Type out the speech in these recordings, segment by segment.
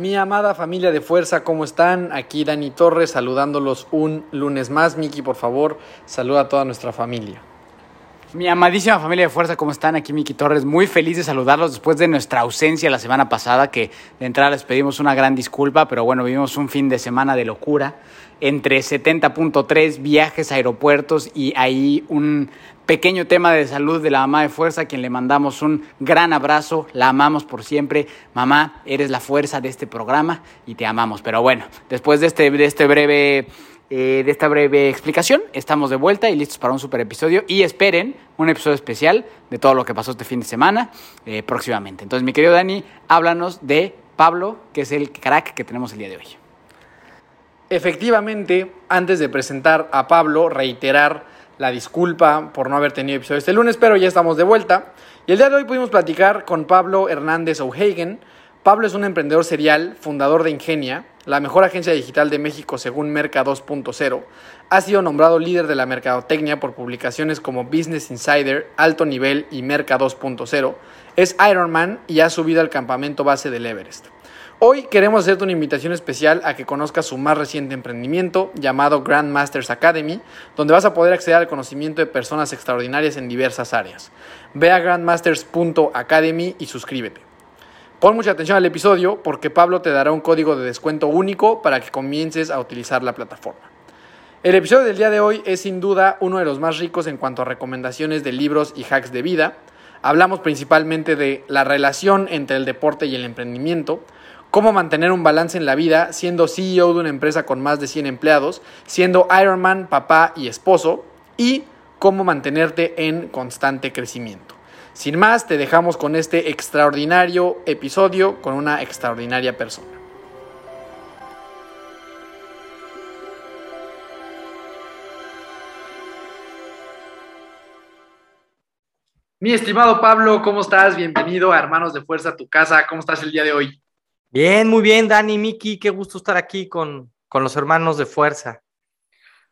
Mi amada familia de fuerza, ¿cómo están? Aquí Dani Torres saludándolos un lunes más. Miki, por favor, saluda a toda nuestra familia. Mi amadísima familia de fuerza, ¿cómo están? Aquí Miki Torres, muy feliz de saludarlos después de nuestra ausencia la semana pasada, que de entrada les pedimos una gran disculpa, pero bueno, vivimos un fin de semana de locura, entre 70.3 viajes a aeropuertos y ahí un pequeño tema de salud de la mamá de fuerza, a quien le mandamos un gran abrazo, la amamos por siempre. Mamá, eres la fuerza de este programa y te amamos. Pero bueno, después de este, de este breve eh, de esta breve explicación. Estamos de vuelta y listos para un super episodio. Y esperen un episodio especial de todo lo que pasó este fin de semana eh, próximamente. Entonces, mi querido Dani, háblanos de Pablo, que es el crack que tenemos el día de hoy. Efectivamente, antes de presentar a Pablo, reiterar la disculpa por no haber tenido episodio este lunes, pero ya estamos de vuelta. Y el día de hoy pudimos platicar con Pablo Hernández O'Hagan. Pablo es un emprendedor serial, fundador de Ingenia, la mejor agencia digital de México según Merca 2.0. Ha sido nombrado líder de la mercadotecnia por publicaciones como Business Insider, Alto Nivel y Merca 2.0. Es Ironman y ha subido al campamento base del Everest. Hoy queremos hacerte una invitación especial a que conozcas su más reciente emprendimiento llamado Grandmasters Academy, donde vas a poder acceder al conocimiento de personas extraordinarias en diversas áreas. Ve a grandmasters.academy y suscríbete. Pon mucha atención al episodio porque Pablo te dará un código de descuento único para que comiences a utilizar la plataforma. El episodio del día de hoy es sin duda uno de los más ricos en cuanto a recomendaciones de libros y hacks de vida. Hablamos principalmente de la relación entre el deporte y el emprendimiento, cómo mantener un balance en la vida siendo CEO de una empresa con más de 100 empleados, siendo Ironman, papá y esposo, y cómo mantenerte en constante crecimiento. Sin más, te dejamos con este extraordinario episodio con una extraordinaria persona. Mi estimado Pablo, ¿cómo estás? Bienvenido a Hermanos de Fuerza, tu casa. ¿Cómo estás el día de hoy? Bien, muy bien, Dani, Miki, qué gusto estar aquí con, con los hermanos de fuerza.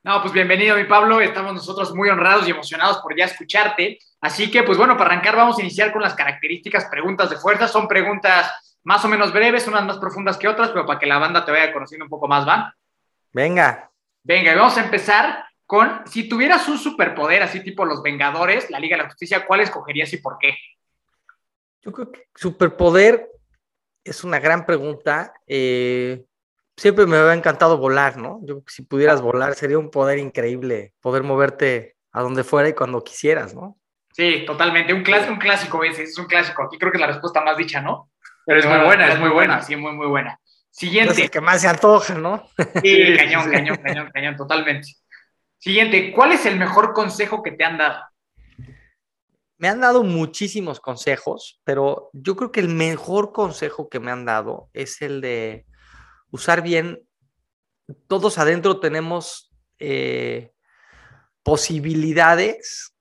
No, pues bienvenido, mi Pablo. Estamos nosotros muy honrados y emocionados por ya escucharte. Así que, pues bueno, para arrancar vamos a iniciar con las características, preguntas de fuerza. Son preguntas más o menos breves, unas más profundas que otras, pero para que la banda te vaya conociendo un poco más, ¿va? Venga. Venga, vamos a empezar con, si tuvieras un superpoder así tipo los Vengadores, la Liga de la Justicia, ¿cuál escogerías y por qué? Yo creo que superpoder es una gran pregunta. Eh, siempre me había encantado volar, ¿no? Yo si pudieras volar sería un poder increíble, poder moverte a donde fuera y cuando quisieras, ¿no? Sí, totalmente. Un clásico, un clásico ese, es un clásico. Aquí creo que es la respuesta más dicha, ¿no? Pero es muy buena, es muy buena, sí, muy, muy buena. Siguiente. Es el que más se antoja, ¿no? Sí, cañón, cañón, cañón, cañón, totalmente. Siguiente, ¿cuál es el mejor consejo que te han dado? Me han dado muchísimos consejos, pero yo creo que el mejor consejo que me han dado es el de usar bien. Todos adentro tenemos eh, posibilidades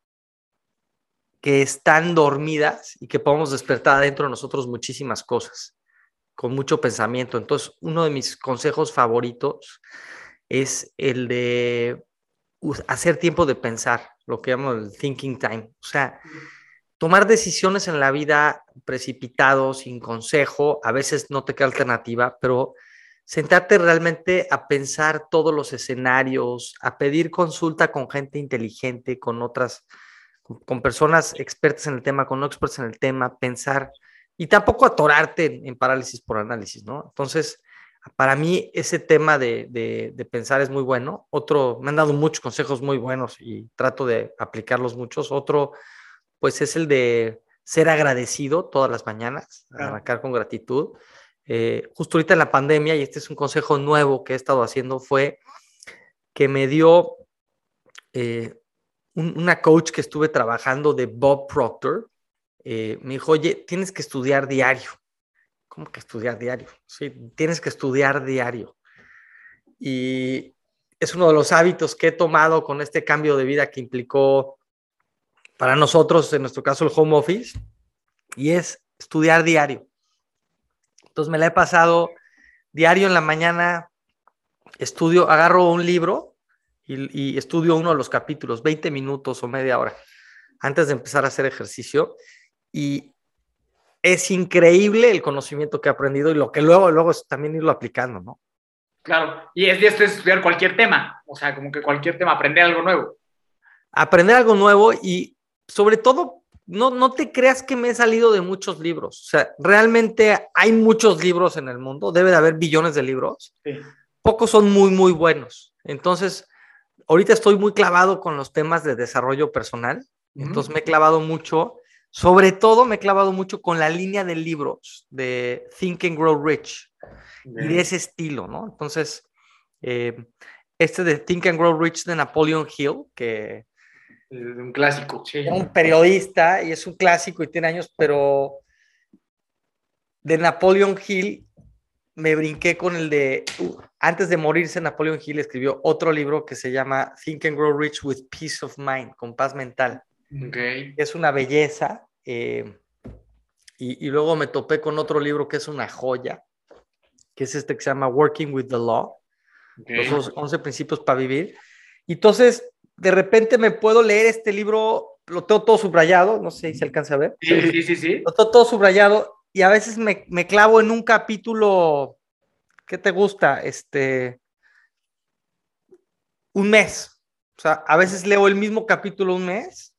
que están dormidas y que podemos despertar adentro de nosotros muchísimas cosas, con mucho pensamiento. Entonces, uno de mis consejos favoritos es el de hacer tiempo de pensar, lo que llamo el thinking time. O sea, tomar decisiones en la vida precipitado, sin consejo, a veces no te queda alternativa, pero sentarte realmente a pensar todos los escenarios, a pedir consulta con gente inteligente, con otras, con personas expertas en el tema, con no expertas en el tema, pensar y tampoco atorarte en, parálisis por análisis, ¿no? Entonces, para mí ese tema de, de, de, pensar es muy bueno. Otro, me han dado muchos consejos muy buenos y trato de aplicarlos muchos. Otro, pues es el de ser agradecido todas las mañanas, arrancar con gratitud. Eh, justo ahorita en la pandemia, y este es un consejo nuevo que he estado haciendo, fue que me dio eh, una coach que estuve trabajando de Bob Proctor eh, me dijo, oye, tienes que estudiar diario. ¿Cómo que estudiar diario? Sí, tienes que estudiar diario. Y es uno de los hábitos que he tomado con este cambio de vida que implicó para nosotros, en nuestro caso, el home office, y es estudiar diario. Entonces me la he pasado diario en la mañana, estudio, agarro un libro y, y, estudio uno de los capítulos, 20 minutos o media hora, antes de empezar a hacer ejercicio. Y es increíble el conocimiento que he aprendido y lo que luego, luego es también irlo aplicando, ¿no? Claro, y es, esto es estudiar cualquier tema, o sea, como que cualquier tema, aprender algo nuevo. Aprender algo nuevo y sobre todo, no, no te creas que me he salido de muchos libros. O sea, realmente hay muchos libros en el mundo, debe de haber billones de libros. Sí. Pocos son muy, muy buenos. Entonces, ahorita estoy muy clavado con los temas de desarrollo personal. Entonces, me he clavado mucho. Sobre todo, me he clavado mucho con la línea de libros de Think and Grow Rich y de ese estilo, ¿no? Entonces, eh, este de Think and Grow Rich de Napoleon Hill, que... un clásico, sí. Es un periodista y es un clásico y tiene años, pero de Napoleon Hill me brinqué con el de, antes de morirse, Napoleon Hill escribió otro libro que se llama Think and Grow Rich with Peace of Mind, con paz mental. Okay. Es una belleza. Eh, y, y, luego me topé con otro libro que es una joya, que es este que se llama Working with the Law, okay. los 11 principios para vivir. Y entonces, de repente me puedo leer este libro, lo tengo todo subrayado, no sé si se alcanza a ver. Sí, sí, sí, sí. Lo tengo todo subrayado y a veces me, me clavo en un capítulo, ¿qué te gusta? Este, un mes. O sea, a veces leo el mismo capítulo un mes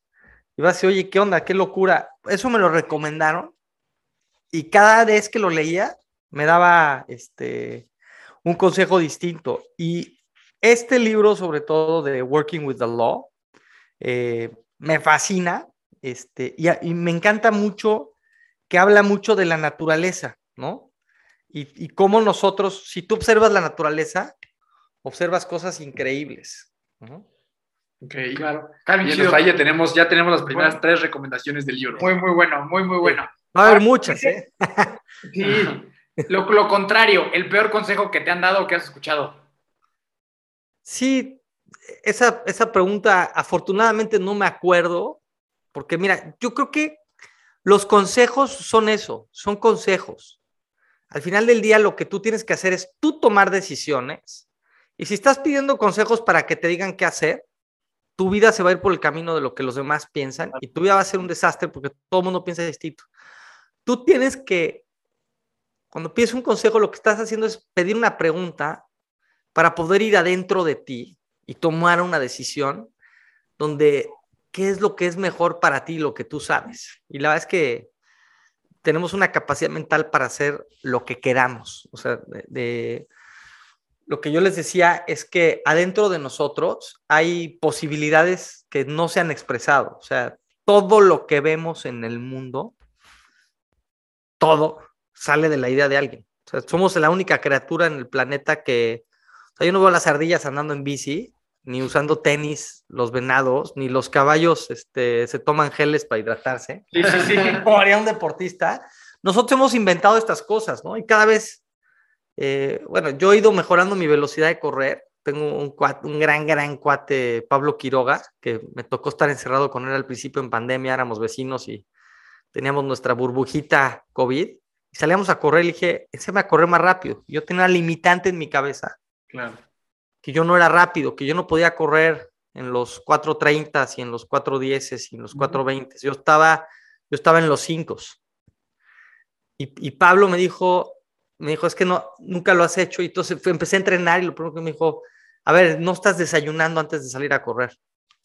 y vas a decir, oye, ¿qué onda? ¿Qué locura? Eso me lo recomendaron y cada vez que lo leía me daba este, un consejo distinto. Y este libro, sobre todo de Working with the Law, eh, me fascina este, y, me encanta mucho que habla mucho de la naturaleza, ¿no? Y, y cómo nosotros, si tú observas la naturaleza, observas cosas increíbles. ¿no? Ok, claro. Bien, o sea, ya tenemos, ya tenemos las primeras bueno. tres recomendaciones del libro. Muy, muy bueno, muy, muy bueno. Va a haber muchas, ¿eh? Sí. Lo, lo, contrario, el peor consejo que te han dado o que has escuchado. Sí, esa, esa pregunta afortunadamente no me acuerdo, porque mira, yo creo que los consejos son eso, son consejos. Al final del día lo que tú tienes que hacer es tú tomar decisiones y si estás pidiendo consejos para que te digan qué hacer, tu vida se va a ir por el camino de lo que los demás piensan y tu vida va a ser un desastre porque todo el mundo piensa distinto. Tú tienes que cuando pides un consejo, lo que estás haciendo es pedir una pregunta para poder ir adentro de ti y tomar una decisión donde qué es lo que es mejor para ti, lo que tú sabes. Y la verdad es que tenemos una capacidad mental para hacer lo que queramos. O sea, de, de, lo que yo les decía es que adentro de nosotros hay posibilidades que no se han expresado. O sea, todo lo que vemos en el mundo, todo sale de la idea de alguien. O sea, somos la única criatura en el planeta que, o sea, yo no veo las ardillas andando en bici, ni usando tenis, los venados, ni los caballos este, se toman geles para hidratarse. Sí, sí, sí. Como haría un deportista. Nosotros hemos inventado estas cosas, ¿no? Y cada vez, eh, bueno, yo he ido mejorando mi velocidad de correr. Tengo un, un gran, gran cuate, Pablo Quiroga, que me tocó estar encerrado con él al principio en pandemia, éramos vecinos y teníamos nuestra burbujita COVID y salíamos a correr, le dije, enséñame a correr más rápido. Yo tenía una limitante en mi cabeza. Claro. Que yo no era rápido, que yo no podía correr en los 4.30 y en los 4.10 y en los 4.20. Yo estaba, yo estaba en los 5. Y, y, Pablo me dijo, me dijo, es que no, nunca lo has hecho. Y entonces empecé a entrenar y lo primero que me dijo, a ver, no estás desayunando antes de salir a correr.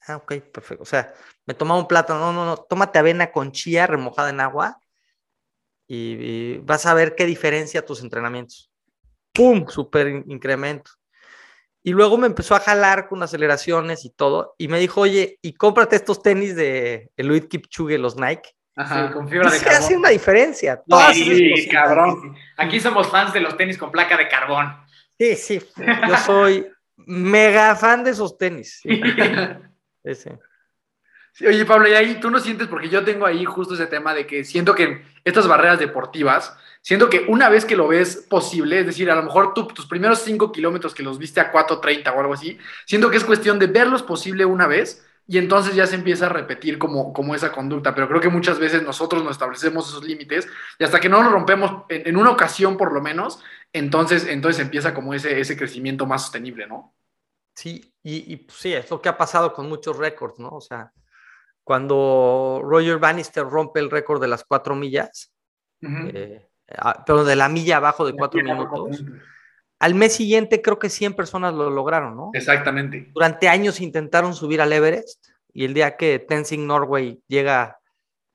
Ah, ok, perfecto. O sea, me tomaba un plátano, no, no, no, tómate avena con chía remojada en agua y, vas a ver qué diferencia tus entrenamientos. ¡Pum! Super incremento. Y luego me empezó a jalar con aceleraciones y todo. Y me dijo, oye, y cómprate estos tenis de Eluid Kipchuge, los Nike. Ajá, sí, con fibra de carbón. hace una diferencia. No, sí, esas cabrón. Aquí somos fans de los tenis con placa de carbón. Sí, sí. Yo soy mega fan de esos tenis. Sí. Sí, sí. oye, Pablo, y ahí tú no sientes, porque yo tengo ahí justo ese tema de que siento que estas barreras deportivas, siento que una vez que lo ves posible, es decir, a lo mejor tú, tus primeros cinco kilómetros que los viste a 4.30 o algo así, siento que es cuestión de verlos posible una vez y entonces ya se empieza a repetir como, como esa conducta. Pero creo que muchas veces nosotros nos establecemos esos límites y hasta que no los rompemos en, en una ocasión por lo menos, entonces, entonces empieza como ese, ese crecimiento más sostenible, ¿no? Sí, y, y pues, sí, es lo que ha pasado con muchos récords, ¿no? O sea, cuando Roger Bannister rompe el récord de las cuatro millas, uh -huh. eh, pero de la milla abajo de cuatro minutos, al mes siguiente creo que 100 personas lo lograron, ¿no? Exactamente. Durante años intentaron subir al Everest y el día que Tenzing Norway llega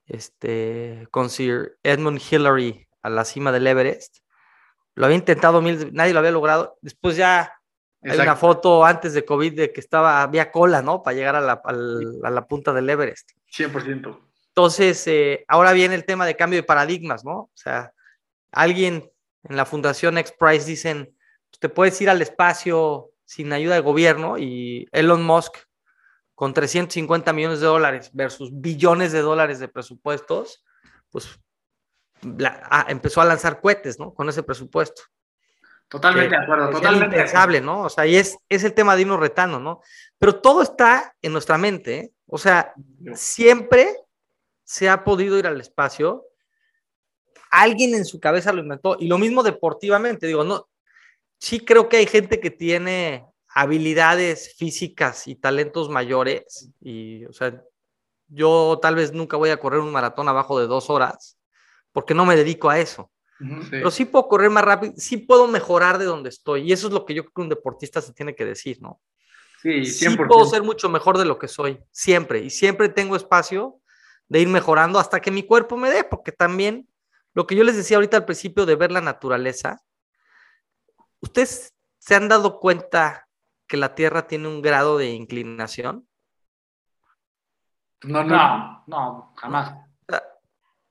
este, con Sir Edmund Hillary a la cima del Everest, lo había intentado mil, nadie lo había logrado. Después ya Exacto. hay una foto antes de COVID de que estaba, había cola, ¿no? Para llegar a la, a la, a la punta del Everest. 100%. Entonces, eh, ahora viene el tema de cambio de paradigmas, ¿no? O sea, alguien en la Fundación X Prize dicen, te puedes ir al espacio sin ayuda del gobierno y Elon Musk con 350 millones de dólares versus billones de dólares de presupuestos, pues la, ah, empezó a lanzar cohetes, ¿no? Con ese presupuesto. Totalmente de acuerdo, totalmente. Es impensable, ¿no? O sea, y es, es el tema de irnos retando, ¿no? Pero todo está en nuestra mente, ¿eh? O sea, siempre se ha podido ir al espacio. Alguien en su cabeza lo inventó. Y lo mismo deportivamente, digo, no, sí creo que hay gente que tiene habilidades físicas y talentos mayores. Y, o sea, yo tal vez nunca voy a correr un maratón abajo de dos horas porque no me dedico a eso. Sí. Pero sí puedo correr más rápido, sí puedo mejorar de donde estoy. Y eso es lo que yo creo que un deportista se tiene que decir, ¿no? Sí, 100%. sí puedo ser mucho mejor de lo que soy, siempre. Y siempre tengo espacio de ir mejorando hasta que mi cuerpo me dé, porque también lo que yo les decía ahorita al principio de ver la naturaleza, ¿ustedes se han dado cuenta que la Tierra tiene un grado de inclinación? No, no, no, jamás.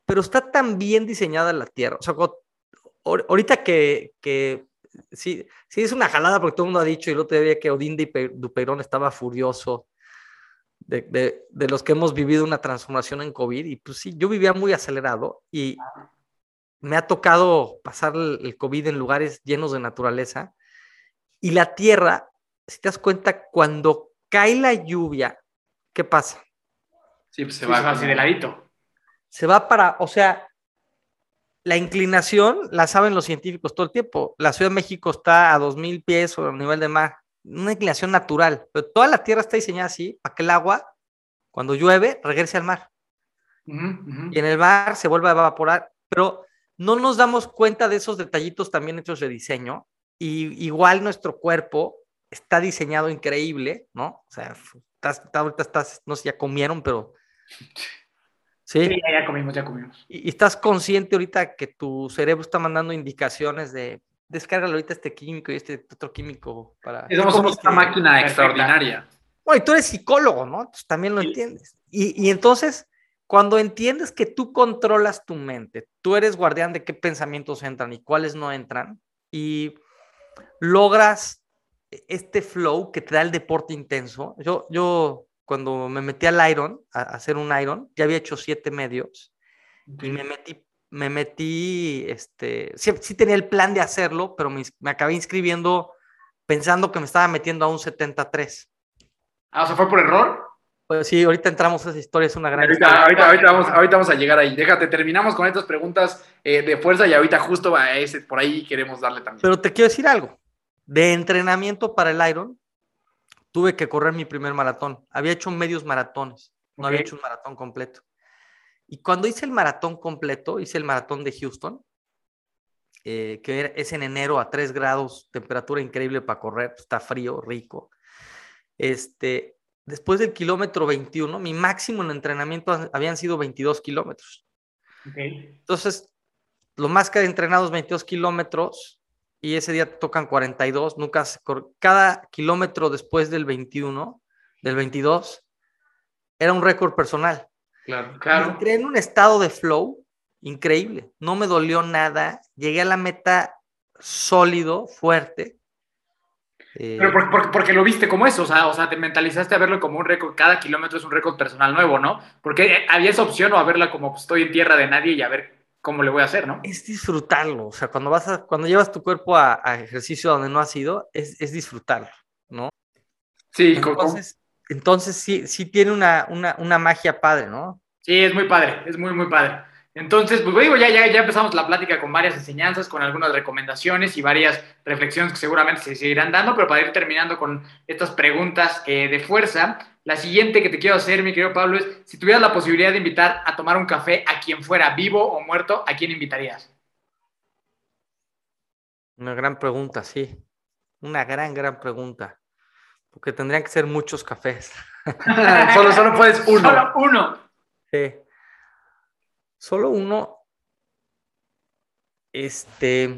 Pero está tan bien diseñada la Tierra. O sea, ahorita que, que sí, sí es una jalada porque todo el mundo ha dicho y el otro día que Odín Dupeirón estaba furioso de, de, de, los que hemos vivido una transformación en COVID y pues sí, yo vivía muy acelerado y me ha tocado pasar el, COVID en lugares llenos de naturaleza y la tierra, si te das cuenta, cuando cae la lluvia, ¿qué pasa? Sí, pues se va así de ladito. Se va para, o sea, la inclinación la saben los científicos todo el tiempo. La Ciudad de México está a 2.000 pies sobre el nivel de mar, una inclinación natural, pero toda la Tierra está diseñada así para que el agua, cuando llueve, regrese al mar. Uh -huh. Y en el mar se vuelve a evaporar, pero no nos damos cuenta de esos detallitos también hechos de diseño. Y igual nuestro cuerpo está diseñado increíble, ¿no? O sea, estás, ahorita estás, no sé, ya comieron, pero Sí, sí ya, ya, comimos, ya comimos. Y, y, estás consciente ahorita que tu cerebro está mandando indicaciones de descárgalo ahorita este químico y este otro químico para. Somos, somos una máquina Perfecta. extraordinaria. Bueno, y tú eres psicólogo, ¿no? Pues también lo sí. entiendes. Y, y entonces, cuando entiendes que tú controlas tu mente, tú eres guardián de qué pensamientos entran y cuáles no entran, y logras este flow que te da el deporte intenso. Yo, yo cuando me metí al Iron, a, hacer un Iron, ya había hecho siete medios okay. y me metí, me metí, este, sí, sí, tenía el plan de hacerlo, pero me, me, acabé inscribiendo pensando que me estaba metiendo a un 73. Ah, o sea, ¿fue por error? Pues sí, ahorita entramos a esa historia, es una gran ahorita, historia. Ahorita, ahorita, vamos, ahorita vamos a llegar ahí. Déjate, terminamos con estas preguntas eh, de fuerza y ahorita justo a ese, por ahí queremos darle también. Pero te quiero decir algo. De entrenamiento para el Iron, tuve que correr mi primer maratón. Había hecho medios maratones, no okay. había hecho un maratón completo. Y cuando hice el maratón completo, hice el maratón de Houston, eh, que es en enero a 3 grados, temperatura increíble para correr, está frío, rico. Este, después del kilómetro 21, mi máximo en entrenamiento habían sido 22 kilómetros. Okay. Entonces, lo más que he entrenado es 22 kilómetros y ese día tocan 42, nunca se cada kilómetro después del 21, del 22, era un récord personal. Claro, claro. entré en un estado de flow increíble, no me dolió nada, llegué a la meta sólido, fuerte. Eh, Pero por- por- porque lo viste como eso, o sea, o sea, te mentalizaste a verlo como un récord, cada kilómetro es un récord personal nuevo, ¿no? Porque había esa opción o a verla como pues, estoy en tierra de nadie y a ver cómo le voy a hacer, ¿no? es disfrutarlo, o sea, cuando vas a, cuando llevas tu cuerpo a, a ejercicio donde no has ido, es, es disfrutarlo, ¿no? Sí, Entonces, entonces sí, sí tiene una, una, una magia padre, ¿no? Sí, es muy padre, es muy, muy padre. Entonces, pues digo, ya, ya, ya empezamos la plática con varias enseñanzas, con algunas recomendaciones y varias reflexiones que seguramente se seguirán dando, pero para ir terminando con estas preguntas eh, de fuerza, la siguiente que te quiero hacer, mi querido Pablo, es, si tuvieras la posibilidad de invitar a tomar un café a quien fuera, vivo o muerto, ¿a quién invitarías? Una gran pregunta, sí. Una gran, gran pregunta. Porque tendrían que ser muchos cafés. solo, solo puedes uno. Solo uno. Sí. Solo uno. Este,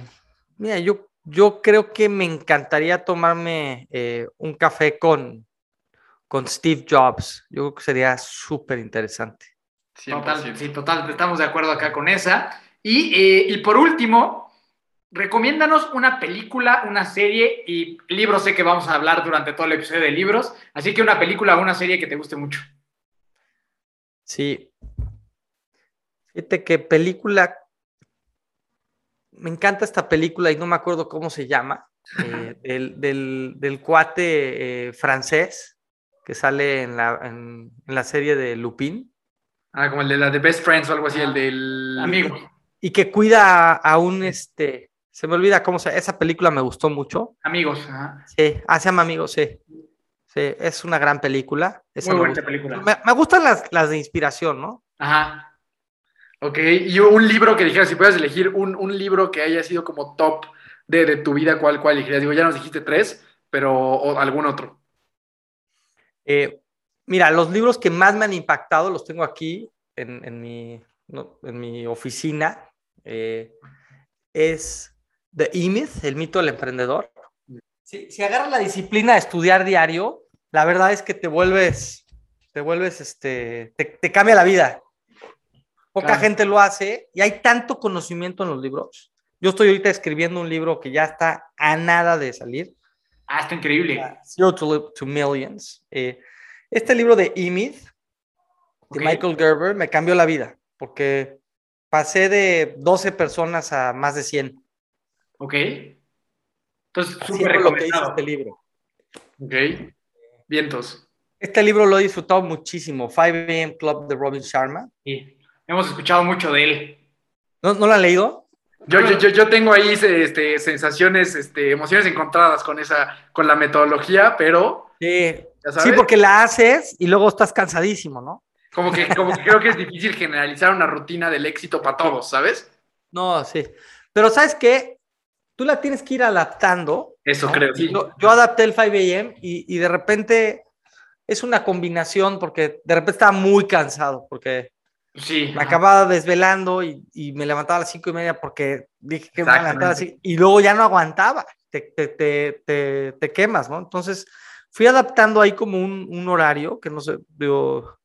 mira, yo, yo creo que me encantaría tomarme eh, un café con, con Steve Jobs. Yo creo que sería súper interesante. Total, sí, total, estamos de acuerdo acá con esa. Y, eh, y por último, recomiéndanos una película, una serie y libros. Sé que vamos a hablar durante todo el episodio de libros, así que una película o una serie que te guste mucho. Sí. Fíjate que película. Me encanta esta película y no me acuerdo cómo se llama. eh, del, del- del cuate eh, francés que sale en la, en, en la serie de Lupin Ah, como el de la de Best Friends o algo así, el del... Amigo. y que cuida a, a un este. Se me olvida cómo se. Esa película me gustó mucho. Amigos. ajá. Sí, ah, se llama Amigos, sí. Sí, es una gran película. Esa Muy me buena gusta. película. Me, me gustan las, las de inspiración, ¿no? Ajá. Ok, y un libro que dijeras, si puedes elegir un, un libro que haya sido como top de, de tu vida, ¿cuál, cuál elegirías? Digo, ya nos dijiste tres, pero o algún otro. Eh, mira, los libros que más me han impactado los tengo aquí en, en mi, no, en mi oficina. Eh, es The E-Myth, el mito del emprendedor. Si, si agarras la disciplina de estudiar diario, la verdad es que te vuelves, te vuelves, este, te, te cambia la vida. Poca Claro. gente lo hace y hay tanto conocimiento en los libros. Yo estoy ahorita escribiendo un libro que ya está a nada de salir. Ah, está increíble. Zero to, to Millions. Eh, este libro de E-Myth, de. Michael Gerber, me cambió la vida, porque pasé de 12 personas a más de 100. Ok. Entonces, súper recomendado. este libro. Ok. Vientos. Este libro lo he disfrutado muchísimo. 5 AM Club de Robin Sharma. Sí. Hemos escuchado mucho de él. ¿No, ¿no lo han leído? Yo, yo, yo, yo tengo ahí este, sensaciones, este, emociones encontradas con esa, con la metodología, pero Sí. porque la haces y luego estás cansadísimo, ¿no? como que, como que creo que es difícil generalizar una rutina del éxito para todos, ¿sabes? No, sí. Pero ¿sabes qué? Tú la tienes que ir adaptando. Eso ¿no? creo, sí. Yo, yo adapté el 5 AM y, y de repente es una combinación porque de repente estaba muy cansado porque Sí. me acababa desvelando y, y me levantaba a las cinco y media porque dije que me iba a levantar Exactamente. así y luego ya no aguantaba, te, te, te, te, te quemas, ¿no? Entonces fui adaptando ahí como un, un horario que no sé, digo,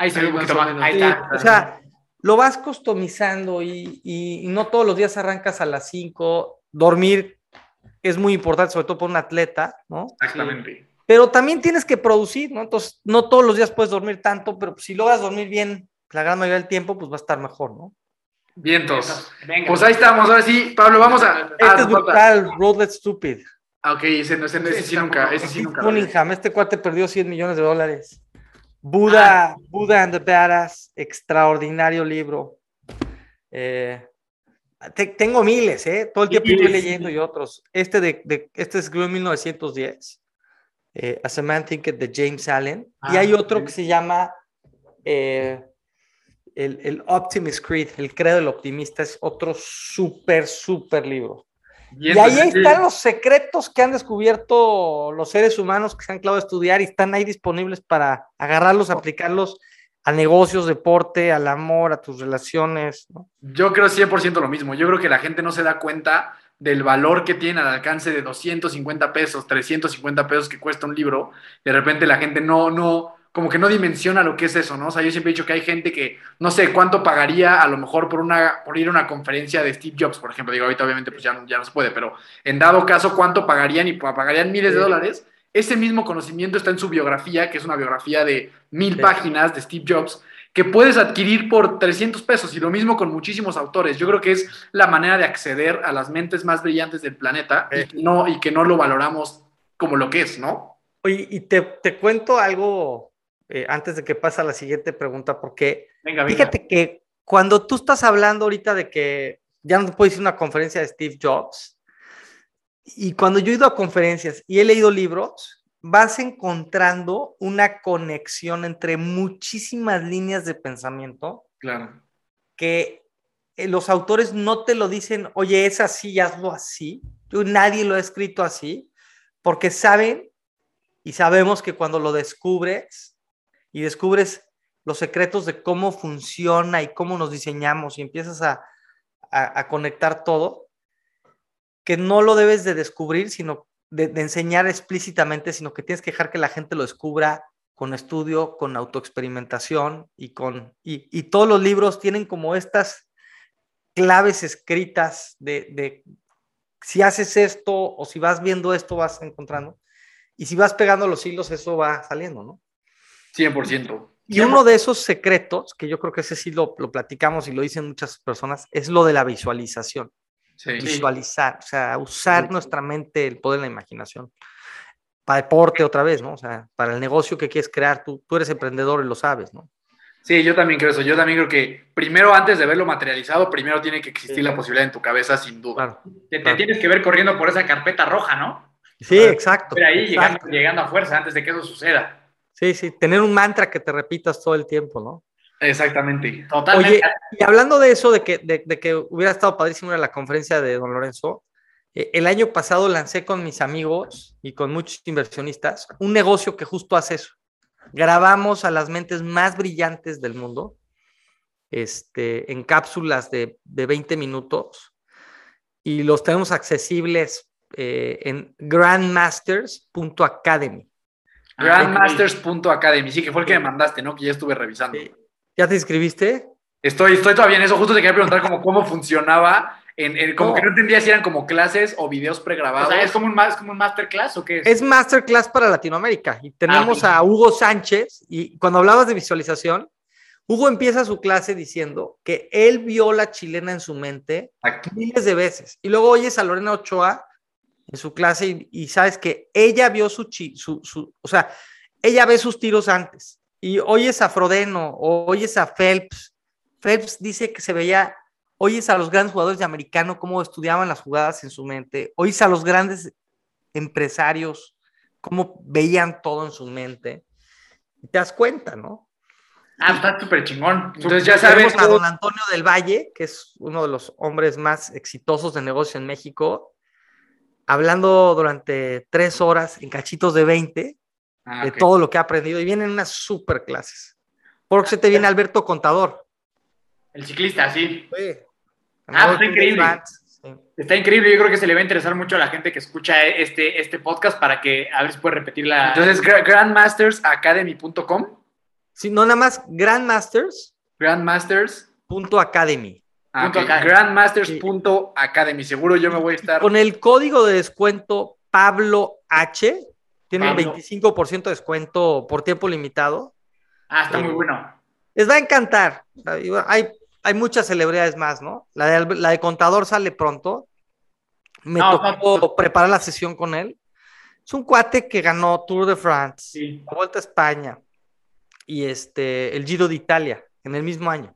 Ahí se ve un poquito o más. Ahí está. o sea, lo vas customizando y, y- y no todos los días arrancas a las 5. Dormir es muy importante, sobre todo para un atleta, ¿no? Exactamente. Pero también tienes que producir, ¿no? Entonces, no todos los días puedes dormir tanto, pero si logras dormir bien la gran mayoría del tiempo, pues va a estar mejor, ¿no? Vientos. Venga. Pues ahí estamos, ahora sí, Pablo, vamos a. Este ah, es brutal, Roadlet Stupid. Ah, ok, ese, no- ese, no- ese sí nunca, ese sí nunca. Cunningham, este cuate perdió 100 millones de dólares. Buda, Buda and the Badass, extraordinario libro. Eh, te- tengo miles, ¿eh? Todo el tiempo estoy leyendo y otros. Este, de, de- este escribió en 1910, eh, As a Man Thinketh, de James Allen. y Ah, hay otro ok. que se llama eh, el, el Optimist Creed, el credo del optimista. Es otro súper, súper libro. Y ahí sí. están los secretos que han descubierto los seres humanos que se han clavado a estudiar y están ahí disponibles para agarrarlos, aplicarlos a negocios, deporte, al amor, a tus relaciones. ¿no? Yo creo 100% lo mismo. Yo creo que la gente no se da cuenta del valor que tiene al alcance de 250 pesos, 350 pesos que cuesta un libro. De repente la gente no, no, como que no dimensiona lo que es eso, ¿no? O sea, yo siempre he dicho que hay gente que no sé cuánto pagaría a lo mejor por, una, por ir a una conferencia de Steve Jobs, por ejemplo. Digo, ahorita obviamente pues ya, ya no se puede, pero en dado caso, ¿cuánto pagarían? Y pagarían miles de dólares. Ese mismo conocimiento está en su biografía, que es una biografía de mil páginas de Steve Jobs, que puedes adquirir por 300 pesos y lo mismo con muchísimos autores. Yo creo que es la manera de acceder a las mentes más brillantes del planeta y, que no, y que no lo valoramos como lo que es, ¿no? Oye, y te, te cuento algo eh, antes de que pase a la siguiente pregunta, porque fíjate que cuando tú estás hablando ahorita de que ya no puedes ir a una conferencia de Steve Jobs, y cuando yo he ido a conferencias y he leído libros, vas encontrando una conexión entre muchísimas líneas de pensamiento. Claro. Que eh, los autores no te lo dicen, oye, es así, hazlo así. Yo, nadie lo ha escrito así, porque saben y sabemos que cuando lo descubres, y descubres los secretos de cómo funciona y cómo nos diseñamos y empiezas a, conectar todo, que no lo debes de descubrir, sino de, enseñar explícitamente, sino que tienes que dejar que la gente lo descubra con estudio, con autoexperimentación y con... Y, todos los libros tienen como estas claves escritas de, de si haces esto o si vas viendo esto vas encontrando. Y si vas pegando los hilos, eso va saliendo, ¿no? 100%. Y uno de esos secretos, que yo creo que ese sí lo, lo platicamos y lo dicen muchas personas, es lo de la visualización. Visualizar, o sea, usar nuestra mente, el poder de la imaginación. Para deporte otra vez, ¿no? O sea, para el negocio que quieres crear, tú, tú eres emprendedor y lo sabes, ¿no? Sí, yo también creo eso. Yo también creo que primero, antes de verlo materializado, primero tiene que existir la posibilidad en tu cabeza, sin duda. te, tienes que ver corriendo por esa carpeta roja, ¿no? Sí, exacto. Pero ahí llegando a fuerza antes de que eso suceda. Sí, sí, tener un mantra que te repitas todo el tiempo, ¿no? Exactamente. Totalmente. Oye, y hablando de eso, de que, de, que hubiera estado padrísimo en la conferencia de Don Lorenzo, eh, el año pasado lancé con mis amigos y con muchos inversionistas un negocio que justo hace eso. Grabamos a las mentes más brillantes del mundo este, en cápsulas de, de 20 minutos y los tenemos accesibles eh, en grandmasters.academy. Grandmasters.academy, sí, que fue el que me mandaste, ¿no? Que ya estuve revisando. ¿Ya te inscribiste? Estoy, estoy todavía en eso. Justo te quería preguntar cómo, cómo funcionaba. En, como que no entendía si eran como clases o videos pregrabados. ¿es como un, como un masterclass o qué es? Es masterclass para Latinoamérica. Y tenemos ah, a Hugo Sánchez. Y cuando hablabas de visualización, Hugo empieza su clase diciendo que él vio la chilena en su mente miles de veces. Y luego oyes a Lorena Ochoa en su clase y, sabes que ella vio su, su, su, o sea, ella ve sus tiros antes y oyes a Frodeno oyes a Phelps. Phelps dice que se veía, oyes a los grandes jugadores de americano cómo estudiaban las jugadas en su mente, oyes a los grandes empresarios cómo veían todo en su mente y te das cuenta, ¿no? Ah, está súper chingón. Entonces ya sabemos a don Antonio del Valle, que es uno de los hombres más exitosos de negocio en México, hablando durante tres horas en cachitos de 20 ah, de todo lo que ha aprendido y vienen unas super clases. Por se te viene Alberto Contador. El ciclista, sí. ah, está increíble. Está increíble. Yo creo que se le va a interesar mucho a la gente que escucha este, este podcast para que a ver si puede repetir la. Entonces, grandmastersacademy.com. Sí, no nada más Grandmasters. Grandmasters.academy. Ah, Grandmasters.academy. Seguro yo me voy a estar. Con el código de descuento Pablo H, tienen 25% de descuento por tiempo limitado. Ah, está muy bueno. Les va a encantar. Hay, hay muchas celebridades más, ¿no? La de, la de contador sale pronto. Me tocó preparar la sesión con él. Es un cuate que ganó Tour de France, la Vuelta a España y este, el Giro de Italia en el mismo año.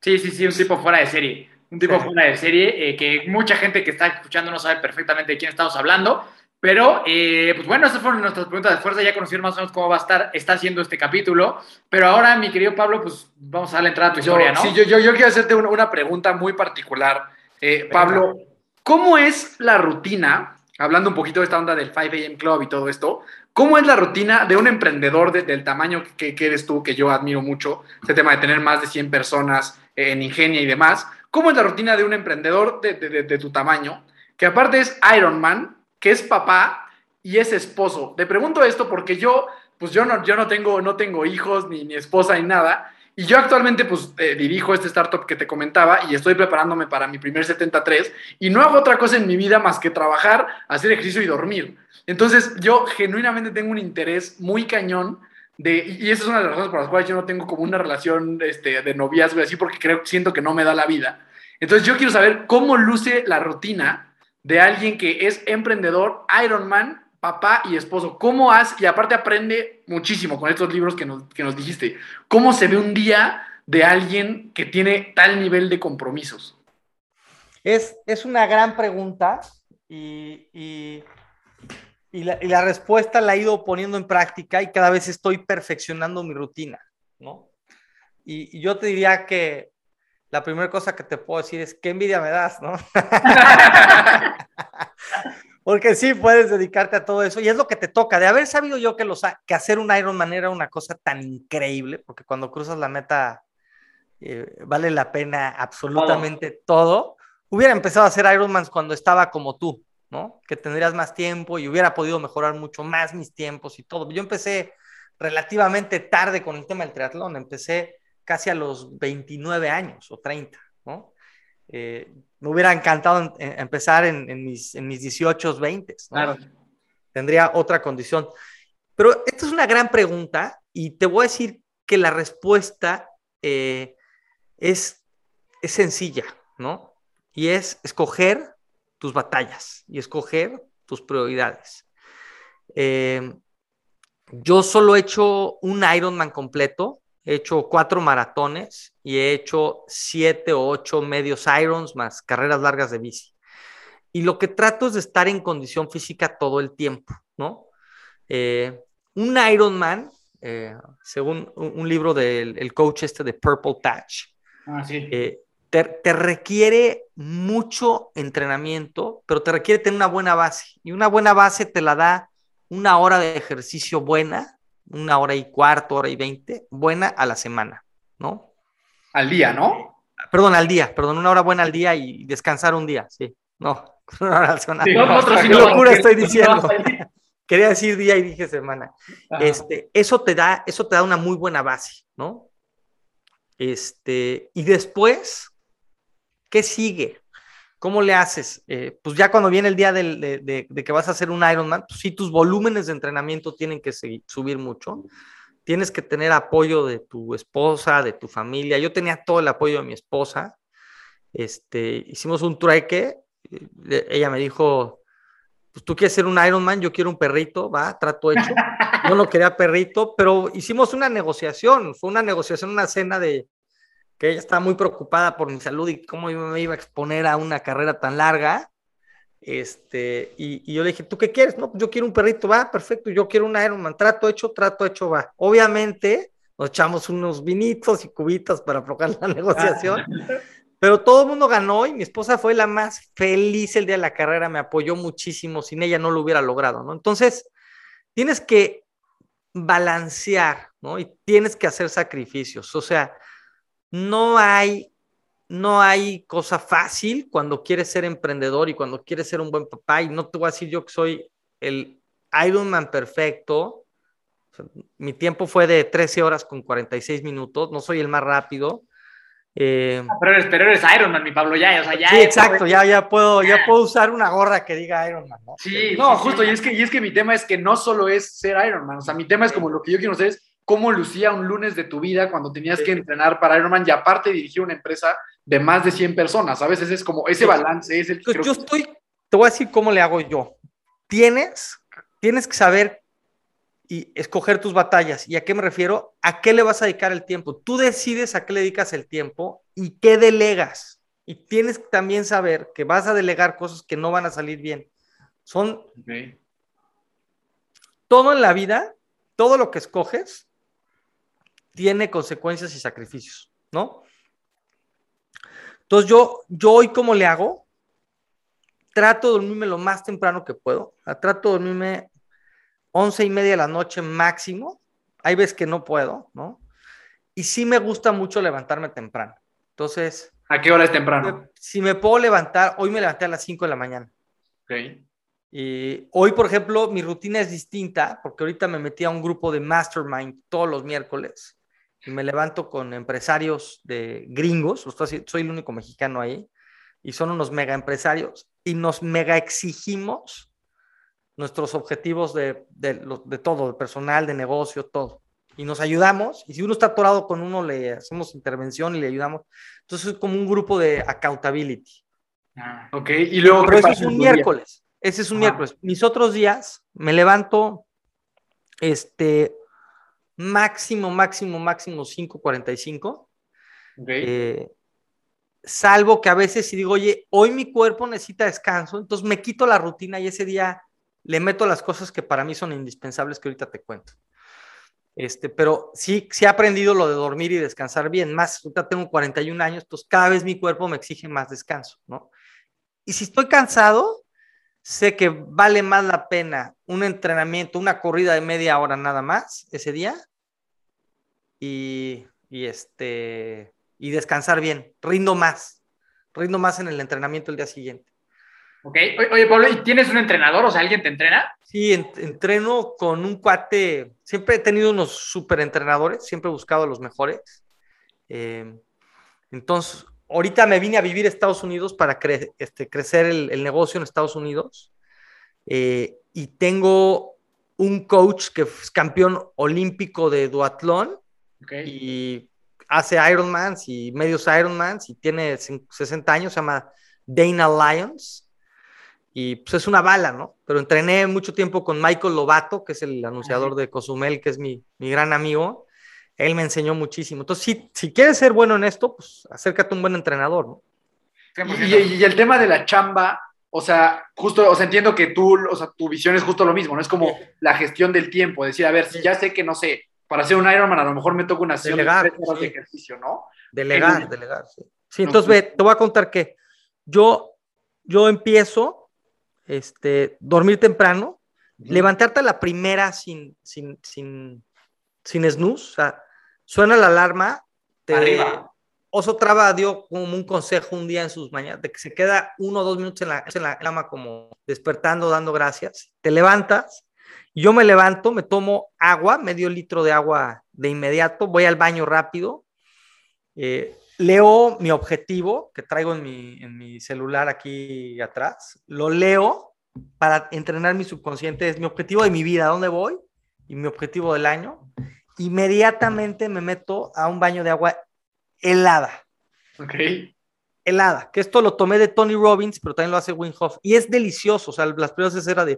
Sí, sí, sí, un tipo fuera de serie. Un tipo fuera de serie eh, que mucha gente que está escuchando no sabe perfectamente de quién estamos hablando. Pero, eh, pues bueno, esas fueron nuestras preguntas de fuerza. Ya conocieron más o menos cómo va a estar, está haciendo este capítulo. Pero ahora, mi querido Pablo, pues vamos a darle entrada a tu historia, ¿no? Sí, yo, yo, yo quiero hacerte una, pregunta muy particular. Eh, Pablo, ¿cómo es la rutina, hablando un poquito de esta onda del 5 AM Club y todo esto, ¿Cómo es la rutina de un emprendedor del tamaño que, eres tú, que yo admiro mucho, ese tema de tener más de 100 personas en Ingenia y demás? ¿Cómo es la rutina de un emprendedor de, tu tamaño, que aparte es Iron Man, que es papá y es esposo? Te pregunto esto porque yo pues yo no, yo no tengo, no tengo hijos, ni, ni esposa, ni nada. Y yo actualmente pues eh, dirijo este startup que te comentaba y estoy preparándome para mi primer 73 y no hago otra cosa en mi vida más que trabajar, hacer ejercicio y dormir. Entonces yo genuinamente tengo un interés muy cañón y esa es una de las razones por las cuales yo no tengo como una relación este, de noviazgo así porque creo, siento que no me da la vida. Entonces yo quiero saber cómo luce la rutina de alguien que es emprendedor, Ironman, papá y esposo. ¿Cómo has, y aparte aprende muchísimo con estos libros que nos, que nos dijiste, cómo se ve un día de alguien que tiene tal nivel de compromisos? Es, es una gran pregunta y, y, la, y, la, respuesta la he ido poniendo en práctica y cada vez estoy perfeccionando mi rutina, ¿no? Y, y yo te diría que la primera cosa que te puedo decir es, qué envidia me das, ¿no? Porque sí, puedes dedicarte a todo eso y es lo que te toca. De haber sabido yo que, los, que hacer un Ironman era una cosa tan increíble, porque cuando cruzas la meta eh, vale la pena absolutamente todo. todo. Hubiera empezado a hacer Ironmans cuando estaba como tú, ¿no? Que tendrías más tiempo y hubiera podido mejorar mucho más mis tiempos y todo. Yo empecé relativamente tarde con el tema del triatlón, empecé casi a los 29 años o 30, ¿no? Eh, me hubiera encantado en, empezar en, en, mis, en mis 18, 20. ¿no? Claro. Tendría otra condición. Pero esta es una gran pregunta y te voy a decir que la respuesta eh, es, es sencilla, ¿no? Y es escoger tus batallas y escoger tus prioridades. Eh, yo solo he hecho un Ironman completo he hecho cuatro maratones y he hecho siete o ocho medios irons más carreras largas de bici. Y lo que trato es de estar en condición física todo el tiempo, ¿no? Eh, un Ironman, eh, según un, un, libro del el coach este de Purple Patch, ah, sí. eh, te, te, requiere mucho entrenamiento, pero te requiere tener una buena base. Y una buena base te la da una hora de ejercicio buena, una hora y cuarto, hora y veinte, buena a la semana, ¿no? Al día, ¿no? Perdón, al día, perdón, una hora buena al día y descansar un día, sí. No, una hora a la semana. Sí, ¿Qué locura estoy diciendo? Quería decir día y dije semana. Este, eso te da, eso te da una muy buena base, ¿no? Este, y después, ¿qué sigue? ¿Cómo le haces? Eh, pues ya cuando viene el día de, de, que vas a hacer un Ironman, pues sí, tus volúmenes de entrenamiento tienen que subir mucho. Tienes que tener apoyo de tu esposa, de tu familia. Yo tenía todo el apoyo de mi esposa. Este, hicimos un trueque. Ella me dijo, pues tú quieres ser un Ironman, yo quiero un perrito, va, trato hecho. Yo no quería perrito, pero hicimos una negociación. Fue una negociación, una cena de, que ella estaba muy preocupada por mi salud y cómo me iba a exponer a una carrera tan larga. Este, y, yo le dije, ¿tú qué quieres? No, yo quiero un perrito, va, perfecto, yo quiero un Ironman, trato hecho, trato hecho, va. Obviamente, nos echamos unos vinitos y cubitas para provocar la negociación, pero todo el mundo ganó y mi esposa fue la más feliz el día de la carrera, me apoyó muchísimo, sin ella no lo hubiera logrado, ¿no? Entonces, tienes que balancear, ¿no? Y tienes que hacer sacrificios, o sea, no hay, no hay cosa fácil cuando quieres ser emprendedor y cuando quieres ser un buen papá. Y no te voy a decir yo que soy el Ironman perfecto. O sea, mi tiempo fue de 13 horas con 46 minutos. No soy el más rápido. Eh, pero, eres, pero eres Ironman, mi Pablo, ya, o sea, ya. Sí, exacto, ya, ya, puedo, ya puedo usar una gorra que diga Ironman, ¿no? Sí, no, sí, justo, sí. Y, es que, y es que mi tema es que no solo es ser Ironman, o sea, mi tema es como lo que yo quiero hacer es cómo lucía un lunes de tu vida cuando tenías que entrenar para Ironman y aparte dirigir una empresa de más de 100 personas. A veces es como ese balance. Es el que yo estoy, te voy a decir cómo le hago yo. Tienes, tienes que saber y escoger tus batallas. ¿Y a qué me refiero? ¿A qué le vas a dedicar el tiempo? Tú decides a qué le dedicas el tiempo y qué delegas. Y tienes que también saber que vas a delegar cosas que no van a salir bien. Son okay. todo en la vida, todo lo que escoges tiene consecuencias y sacrificios, ¿no? Entonces yo, yo hoy, ¿cómo le hago? Trato de dormirme lo más temprano que puedo. Trato de dormirme once y media de la noche máximo. Hay veces que no puedo, ¿no? Y sí me gusta mucho levantarme temprano. Entonces... ¿A qué hora es temprano? Si me puedo levantar, hoy me levanté a las 5 de la mañana. Ok. Y hoy, por ejemplo, mi rutina es distinta porque ahorita me metí a un grupo de mastermind todos los miércoles me levanto con empresarios de gringos, soy el único mexicano ahí, y son unos mega empresarios y nos mega exigimos nuestros objetivos de, de, de todo, de personal, de negocio, todo. Y nos ayudamos, y si uno está atorado con uno, le hacemos intervención y le ayudamos. Entonces es como un grupo de accountability. Ah, ok, y luego... Pero eso es un miércoles, ese es un miércoles. Mis otros días me levanto, este, máximo, máximo, máximo 5.45. Okay. Eh, salvo que a veces si digo, oye, hoy mi cuerpo necesita descanso, entonces me quito la rutina y ese día le meto las cosas que para mí son indispensables que ahorita te cuento. Este, pero sí, sí he aprendido lo de dormir y descansar bien, más, ahorita tengo 41 años, entonces cada vez mi cuerpo me exige más descanso, ¿no? Y si estoy cansado, sé que vale más la pena un entrenamiento, una corrida de media hora nada más ese día y, y este, y descansar bien. Rindo más. Rindo más en el entrenamiento el día siguiente. Ok. Oye, Pablo, ¿y tienes un entrenador? O sea, ¿alguien te entrena? Sí, entreno con un cuate. Siempre he tenido unos super entrenadores, siempre he buscado a los mejores. Eh, entonces, ahorita me vine a vivir a Estados Unidos para este, crecer el, negocio en Estados Unidos. Eh, y tengo un coach que es campeón olímpico de duatlón. Okay. Y hace Ironmans y medios Ironmans y tiene 60 años, se llama Dana Lyons. Y pues es una bala, ¿no? Pero entrené mucho tiempo con Michael Lobato, que es el anunciador de Cozumel, que es mi, mi gran amigo. Él me enseñó muchísimo. Entonces, si, si quieres ser bueno en esto, pues acércate a un buen entrenador, ¿no? Y, y, el tema de la chamba, o sea, justo, o sea, entiendo que tú, o sea, tu visión es justo lo mismo, ¿no? Es como la gestión del tiempo, decir, a ver, si ya sé que, no sé, para hacer un Ironman a lo mejor me toca una sesión delegar, de, ejercicio, ¿no? Delegar, delegar, sí. Sí, entonces ve, te voy a contar que yo, yo empiezo, este, dormir temprano, levantarte a la primera sin, sin, sin, sin snooze, o sea, suena la alarma, te, Arriba. Oso Traba dio como un consejo un día en sus mañanas, de que se queda uno o dos minutos en la, en la cama como despertando, dando gracias, te levantas, yo me levanto, me tomo agua, medio litro de agua de inmediato, voy al baño rápido, eh, leo mi objetivo que traigo en mi, en mi celular aquí atrás, lo leo para entrenar mi subconsciente, es mi objetivo de mi vida, ¿a dónde voy? Y mi objetivo del año. Inmediatamente me meto a un baño de agua helada. Ok. Helada, que esto lo tomé de Tony Robbins, pero también lo hace Wim Hof, y es delicioso, o sea, las primeras veces era de...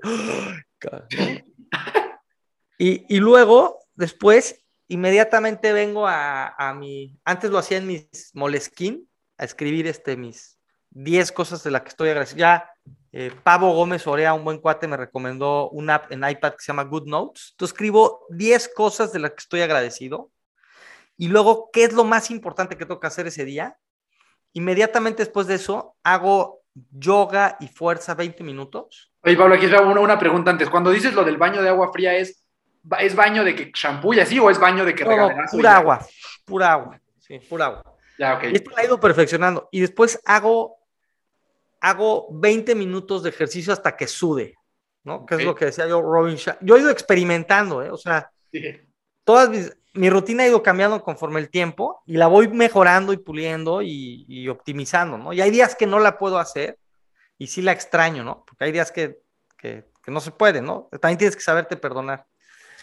Y, luego, después, inmediatamente vengo a, a, mi, antes lo hacía en mis Moleskine, a escribir este, mis 10 cosas de las que estoy agradecido. Ya eh, Gómez Orea, un buen cuate, me recomendó una app en iPad que se llama Good Notes. Entonces escribo 10 cosas de las que estoy agradecido. Y luego, ¿qué es lo más importante que tengo que hacer ese día? Inmediatamente después de eso, hago yoga y fuerza 20 minutos. Oye, Pablo, aquí una, una pregunta antes. Cuando dices lo del baño de agua fría, ¿es ¿Es baño de que shampoo y así o es baño de que no, no, pura agua, pura agua, sí, pura agua. Ya, esto la he ido perfeccionando. Y después hago, hago 20 minutos de ejercicio hasta que sude, ¿no? Okay. Que es lo que decía yo, Robin Shah. Yo he ido experimentando, ¿eh? O sea, sí. todas mis, mi rutina ha ido cambiando conforme el tiempo y la voy mejorando y puliendo y, y, optimizando, ¿no? Y hay días que no la puedo hacer y sí la extraño, ¿no? Porque hay días que, que, que no se puede, ¿no? También tienes que saberte perdonar.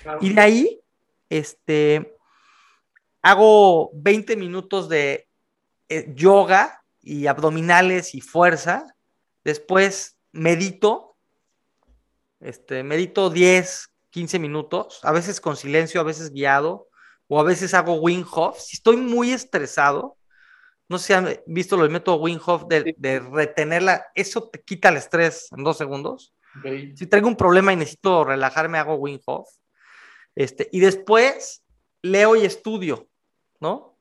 Claro. Y de ahí, este, hago 20 minutos de eh, yoga y abdominales y fuerza. Después medito, este, medito 10, 15 minutos, a veces con silencio, a veces guiado, o a veces hago Wim Hof. Si estoy muy estresado, no sé si han visto el método Wim Hof de, de retenerla, eso te quita el estrés en dos segundos. Okay. Si traigo un problema y necesito relajarme, hago Wim Hof. Este, y después leo y estudio, ¿no?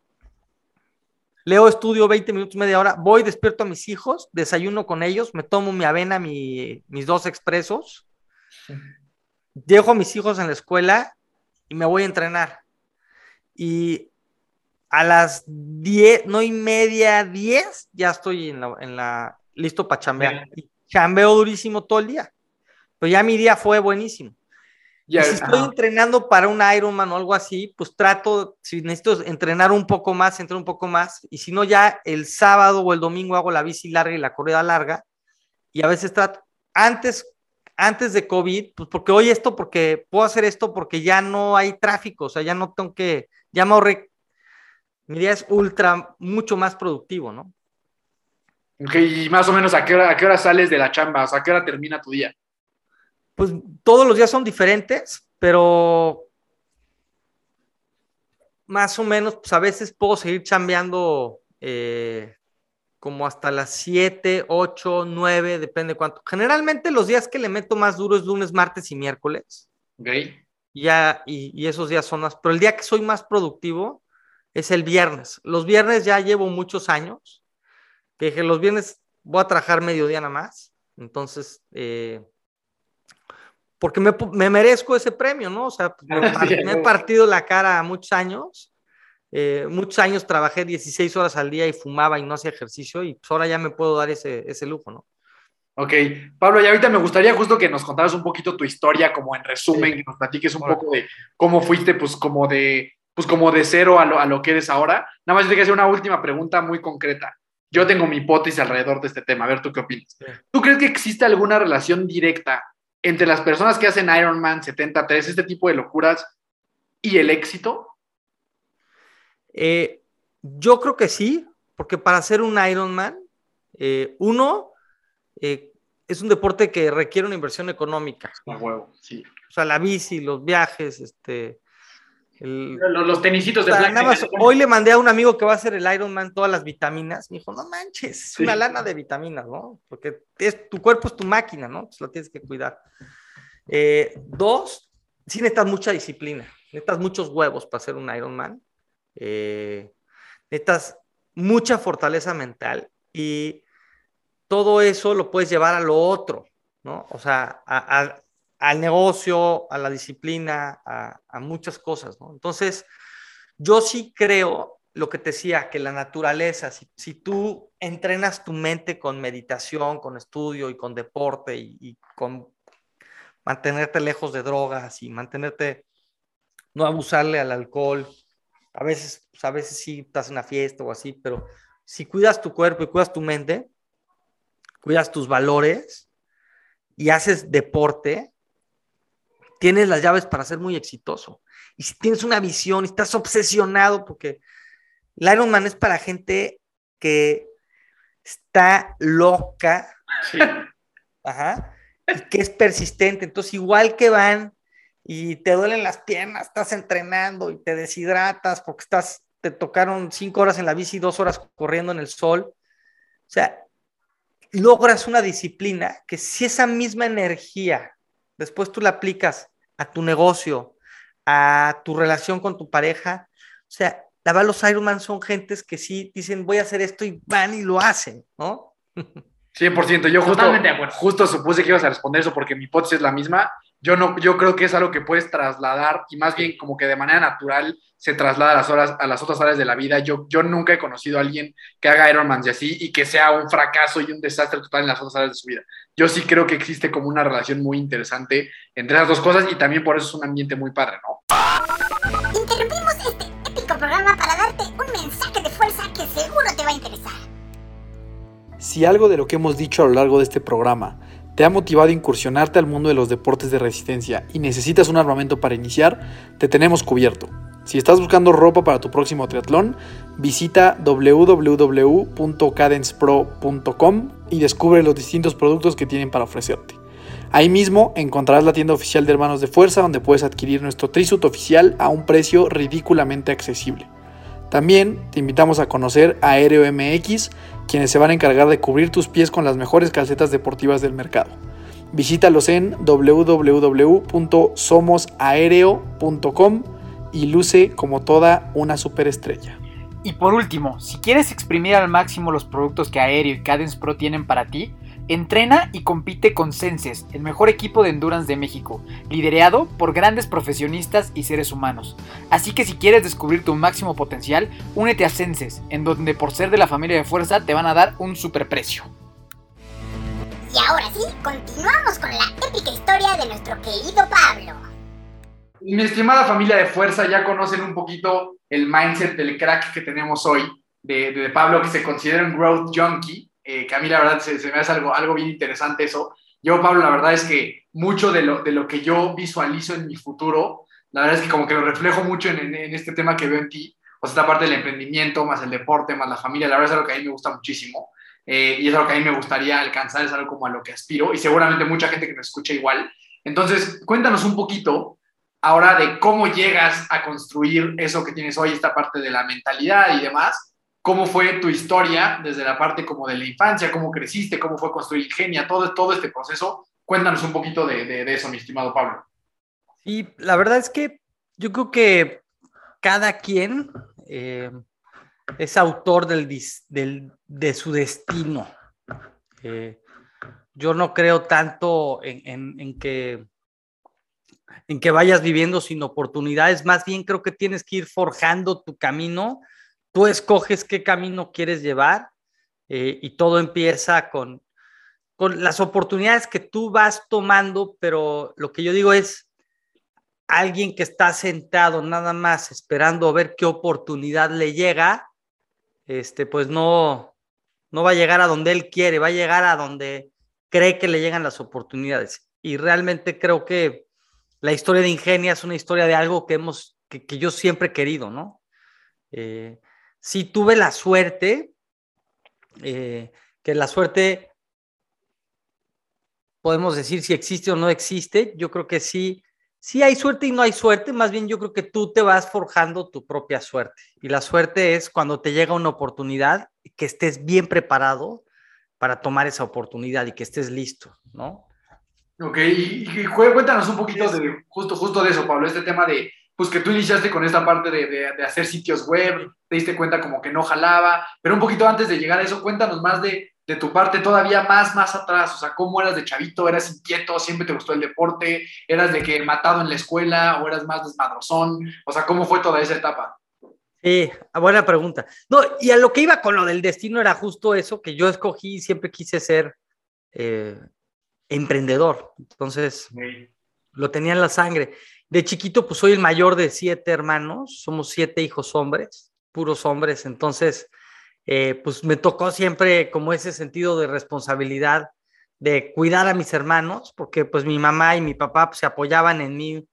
Leo, estudio 20 minutos, media hora, voy, despierto a mis hijos, desayuno con ellos, me tomo mi avena, mi, mis dos expresos, dejo a mis hijos en la escuela y me voy a entrenar. Y a las 10, no y media, 10, ya estoy en la, en la listo para chambear. Y chambeo durísimo todo el día. pero ya mi día fue buenísimo. y si estoy entrenando para un Ironman o algo así, pues trato, si necesito entrenar un poco más, entrenar un poco más, y si no, ya el sábado o el domingo hago la bici larga y la corrida larga, y a veces trato, antes, antes de COVID, pues porque hoy esto, porque puedo hacer esto, porque ya no hay tráfico, o sea, ya no tengo que, ya me ahorré, mi día es ultra, mucho más productivo, ¿no? Ok, y más o menos, ¿a qué, hora, ¿a qué hora sales de la chamba? O sea, ¿a qué hora termina tu día? pues todos los días son diferentes, pero más o menos, pues a veces puedo seguir chambeando eh, como hasta las 7, 8, 9, depende cuánto. Generalmente los días que le meto más duro es lunes, martes y miércoles. Ok. Ya, y, esos días son más, pero el día que soy más productivo es el viernes. Los viernes ya llevo muchos años, que dije, los viernes voy a trabajar mediodía nada más. Entonces, eh, porque me, merezco ese premio, ¿no? O sea, me, he partido la cara muchos años. Eh, muchos años trabajé 16 horas al día y fumaba y no hacía ejercicio y pues ahora ya me puedo dar ese, ese lujo, ¿no? Ok, Pablo, y ahorita me gustaría justo que nos contaras un poquito tu historia, como en resumen, que nos platiques un poco de cómo fuiste, pues como de, pues como de cero a lo, a lo que eres ahora. Nada más te que hacer una última pregunta muy concreta. Yo tengo mi hipótesis alrededor de este tema, a ver tú qué opinas. ¿Tú crees que existe alguna relación directa entre las personas que hacen Ironman 73, este tipo de locuras, y el éxito? Eh, yo creo que sí, porque para hacer un Ironman, eh, uno, eh, es un deporte que requiere una inversión económica. A huevo, sí. O sea, la bici, los viajes, este, los, tenisitos de Hoy le mandé a un amigo que va a hacer el Ironman todas las vitaminas. Me dijo, no manches, es una lana de vitaminas, ¿no? Porque es, tu cuerpo es tu máquina, ¿no? Pues lo tienes que cuidar. Eh, dos, sí necesitas mucha disciplina. Necesitas muchos huevos para hacer un Ironman. Eh, necesitas mucha fortaleza mental y todo eso lo puedes llevar a lo otro, ¿no? O sea, a, al negocio, a la disciplina, a, muchas cosas, ¿no? Entonces, yo sí creo lo que te decía, que la naturaleza, si, tú entrenas tu mente con meditación, con estudio y con deporte y, con mantenerte lejos de drogas y mantenerte, no abusarle al alcohol, a veces, pues, a veces sí estás en una fiesta o así, pero si cuidas tu cuerpo y cuidas tu mente, cuidas tus valores y haces deporte, tienes las llaves para ser muy exitoso. Y si tienes una visión, y estás obsesionado, porque el Ironman es para gente que está loca, ajá, y que es persistente. Entonces, igual que van y te duelen las piernas, estás entrenando y te deshidratas porque estás, te tocaron cinco horas en la bici, dos horas corriendo en el sol. O sea, logras una disciplina que si esa misma energía después tú la aplicas a tu negocio, a tu relación con tu pareja. O sea, la verdad, los Ironman son gentes que sí dicen, voy a hacer esto y van y lo hacen, ¿no? 100%. Yo justo, justo supuse que ibas a responder eso porque mi hipótesis es la misma. Yo, no, yo creo que es algo que puedes trasladar y más bien como que de manera natural se traslada a las, horas, a las otras áreas de la vida. Yo, yo nunca he conocido a alguien que haga Ironman y así y que sea un fracaso y un desastre total en las otras áreas de su vida. Yo sí creo que existe como una relación muy interesante entre las dos cosas y también por eso es un ambiente muy padre, ¿no? Interrumpimos este épico programa para darte un mensaje de fuerza que seguro te va a interesar. Si algo de lo que hemos dicho a lo largo de este programa te ha motivado a incursionarte al mundo de los deportes de resistencia y necesitas un armamento para iniciar, te tenemos cubierto. Si estás buscando ropa para tu próximo triatlón, visita www.cadencepro.com y descubre los distintos productos que tienen para ofrecerte. Ahí mismo encontrarás la tienda oficial de Hermanos de Fuerza donde puedes adquirir nuestro trisuit oficial a un precio ridículamente accesible. También te invitamos a conocer Aéreo MX, quienes se van a encargar de cubrir tus pies con las mejores calcetas deportivas del mercado. Visítalos en www.somosaereo.com y luce como toda una superestrella. Y por último, si quieres exprimir al máximo los productos que Aéreo y Cadence Pro tienen para ti, entrena y compite con Senses, el mejor equipo de endurance de México, liderado por grandes profesionistas y seres humanos. Así que si quieres descubrir tu máximo potencial, únete a Senses, en donde por ser de la familia de fuerza te van a dar un superprecio. Y ahora sí, continuamos con la épica historia de nuestro querido Pablo. Mi estimada familia de fuerza, ya conocen un poquito el mindset del crack que tenemos hoy, de, de Pablo, que se considera un growth junkie, eh, que a mí la verdad se, me hace algo, algo bien interesante eso. Yo, Pablo, la verdad es que mucho de lo, de lo que yo visualizo en mi futuro, la verdad es que como que lo reflejo mucho en este tema que veo en ti, o sea, esta parte del emprendimiento, más el deporte, más la familia, la verdad es algo que a mí me gusta muchísimo. Eh, y es algo que a mí me gustaría alcanzar, es algo como a lo que aspiro, y seguramente mucha gente que me escucha igual. Entonces, cuéntanos un poquito ahora de cómo llegas a construir eso que tienes hoy, esta parte de la mentalidad y demás. ¿Cómo fue tu historia desde la parte como de la infancia? ¿Cómo creciste? ¿Cómo fue construir Ingenia? Todo, todo este proceso. Cuéntanos un poquito de, de, eso, mi estimado Pablo. Sí, la verdad es que yo creo que cada quien eh, es autor del, del, de su destino. Eh, yo no creo tanto en, en, en, que, en que vayas viviendo sin oportunidades, más bien creo que tienes que ir forjando tu camino, tú escoges qué camino quieres llevar eh, y todo empieza con, con las oportunidades que tú vas tomando, pero lo que yo digo es, alguien que está sentado nada más esperando a ver qué oportunidad le llega, este, pues no, no va a llegar a donde él quiere, va a llegar a donde cree que le llegan las oportunidades. Y realmente creo que la historia de Ingenia es una historia de algo que hemos, que, yo siempre he querido, ¿no? Eh, sí tuve la suerte, eh, que la suerte, podemos decir si existe o no existe, yo creo que sí, sí hay suerte y no hay suerte, más bien yo creo que tú te vas forjando tu propia suerte. Y la suerte es cuando te llega una oportunidad, que estés bien preparado para tomar esa oportunidad y que estés listo, ¿no? Ok, y, y cuéntanos un poquito de justo, justo de eso, Pablo, este tema de, pues que tú iniciaste con esta parte de, de, de, hacer sitios web, te diste cuenta como que no jalaba, pero un poquito antes de llegar a eso, cuéntanos más de, de tu parte todavía más, más atrás, o sea, ¿cómo eras de chavito? ¿Eras inquieto? ¿Siempre te gustó el deporte? ¿Eras de que matado en la escuela o eras más desmadrozón? O sea, ¿cómo fue toda esa etapa? Sí, buena pregunta. No, y a lo que iba con lo del destino era justo eso, que yo escogí y siempre quise ser eh, emprendedor. Entonces, sí. lo tenía en la sangre. De chiquito, pues soy el mayor de siete hermanos, somos siete hijos hombres, puros hombres. Entonces, eh, pues me tocó siempre como ese sentido de responsabilidad de cuidar a mis hermanos, porque pues mi mamá y mi papá pues, se apoyaban en mí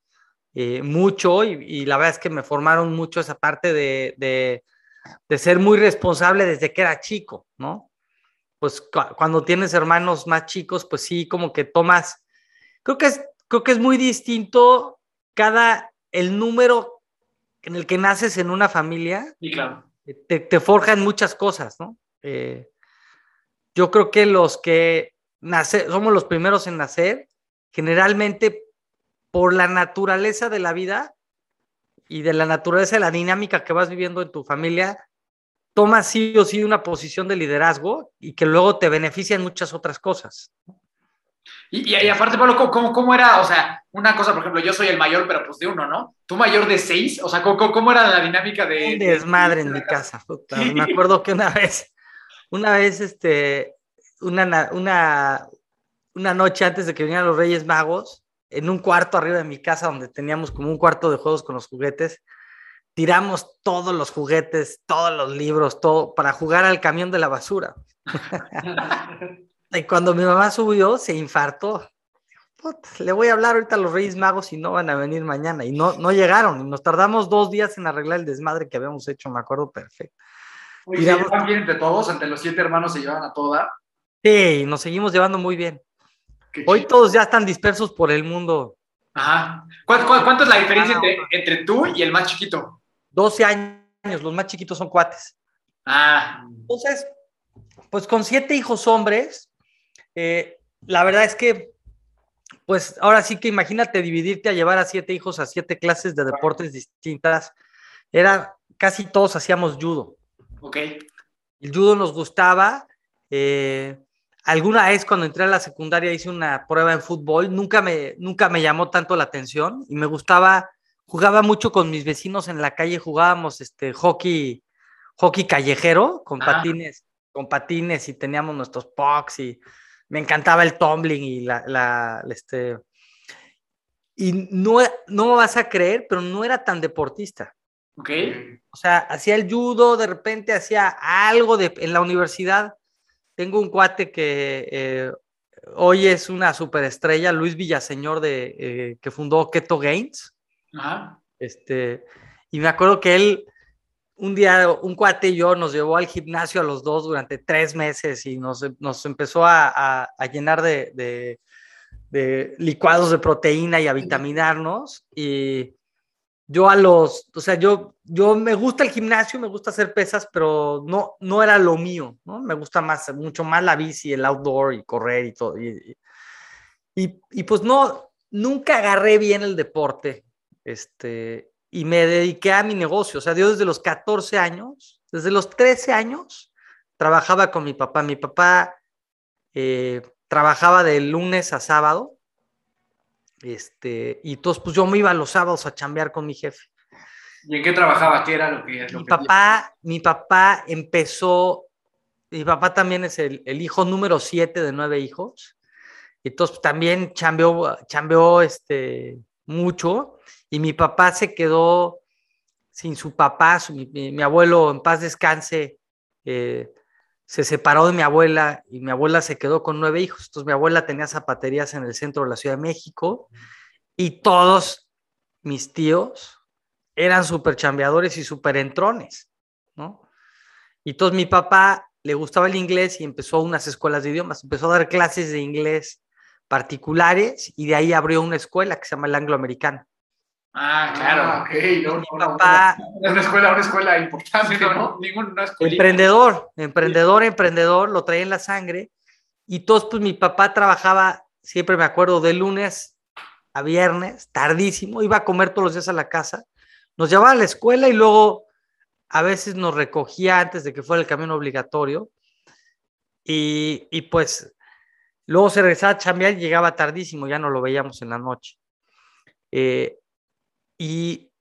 eh, mucho y, y, la verdad es que me formaron mucho esa parte de, de, ser muy responsable desde que era chico, ¿no? Pues cu cuando tienes hermanos más chicos, pues sí, como que tomas, creo que creo que es muy distinto cada, el número en el que naces en una familia. Sí, claro. Te, te forjan muchas cosas, ¿no? Eh, yo creo que los que nace, somos los primeros en nacer, generalmente por la naturaleza de la vida y de la naturaleza de la dinámica que vas viviendo en tu familia, tomas sí o sí una posición de liderazgo y que luego te beneficia en muchas otras cosas. Y, y, y aparte, Pablo, ¿cómo, ¿cómo, era? O sea, una cosa, por ejemplo, yo soy el mayor, pero pues de uno, ¿no? ¿Tú mayor de seis? O sea, ¿cómo, cómo era la dinámica de...? Un desmadre en mi casa. Puta. Me acuerdo que una vez, una vez, este, una, una, una noche antes de que vinieran los Reyes Magos, en un cuarto arriba de mi casa donde teníamos como un cuarto de juegos con los juguetes, tiramos todos los juguetes, todos los libros, todo para jugar al camión de la basura. y cuando mi mamá subió, se infartó. Puta, le voy a hablar ahorita a los Reyes Magos y no van a venir mañana. Y no, no llegaron. Y nos tardamos dos días en arreglar el desmadre que habíamos hecho, me acuerdo perfecto. Oye, ¿se llevan bien entre todos? ¿Entre los siete hermanos se llevan a toda? Sí, nos seguimos llevando muy bien. Hoy todos ya están dispersos por el mundo. Ajá. ¿Cuánto, cuánto es la diferencia entre, entre, tú y el más chiquito? 12 años, los más chiquitos son cuates. Ah. Entonces, pues con siete hijos hombres, eh, la verdad es que, pues ahora sí que imagínate dividirte a llevar a siete hijos a siete clases de deportes distintas. Era, casi todos hacíamos judo. Ok. El judo nos gustaba. Eh, Alguna vez cuando entré a la secundaria hice una prueba en fútbol, nunca me, nunca me llamó tanto la atención y me gustaba, jugaba mucho con mis vecinos en la calle, jugábamos este hockey, hockey callejero con ah. patines, con patines y teníamos nuestros pucks y me encantaba el tumbling y la, la este, y no, no me vas a creer, pero no era tan deportista. Ok. O sea, hacía el judo, de repente hacía algo de, en la universidad. Tengo un cuate que eh, hoy es una superestrella, Luis Villaseñor, de, eh, que fundó Keto Gains. Ajá. Este, y me acuerdo que él, un día, un cuate y yo nos llevó al gimnasio a los dos durante tres meses y nos, nos empezó a, a, llenar de, de, de, licuados de proteína y a vitaminarnos. Y yo a los, o sea, yo, yo me gusta el gimnasio, me gusta hacer pesas, pero no, no era lo mío, ¿no? Me gusta más, mucho más la bici, el outdoor y correr y todo. Y, y, y pues no, nunca agarré bien el deporte. Este, y me dediqué a mi negocio. O sea, yo desde los 14 años, desde los 13 años, trabajaba con mi papá. Mi papá eh, trabajaba de lunes a sábado. Este, y entonces, pues yo me iba los sábados a chambear con mi jefe. ¿Y en qué trabajaba? ¿Qué era lo que.? Lo Mi que papá, mi papá empezó, mi papá también es el, el hijo número 7 de nueve hijos. Entonces también chambeó, chambeó este, mucho y mi papá se quedó sin su papá, su- mi, abuelo en paz descanse, eh, se separó de mi abuela y mi abuela se quedó con nueve hijos. Entonces mi abuela tenía zapaterías en el centro de la Ciudad de México y todos mis tíos eran súper chambeadores y súper entrones, ¿no? Y entonces mi papá le gustaba el inglés y empezó unas escuelas de idiomas, empezó a dar clases de inglés particulares y de ahí abrió una escuela que se llama el angloamericano. Ah, claro, ok. No, Mi no, no, papá- no. Una escuela, una escuela importante, ¿no? Ningún, no es Emprendedor, emprendedor, emprendedor, lo traía en la sangre. Y todos, pues mi papá trabajaba, siempre me acuerdo, de lunes a viernes, tardísimo, iba a comer todos los días a la casa, nos llevaba a la escuela y luego a veces nos recogía antes de que fuera el camión obligatorio. Y, y pues luego se regresaba a chambear y llegaba tardísimo, ya no lo veíamos en la noche. Eh, y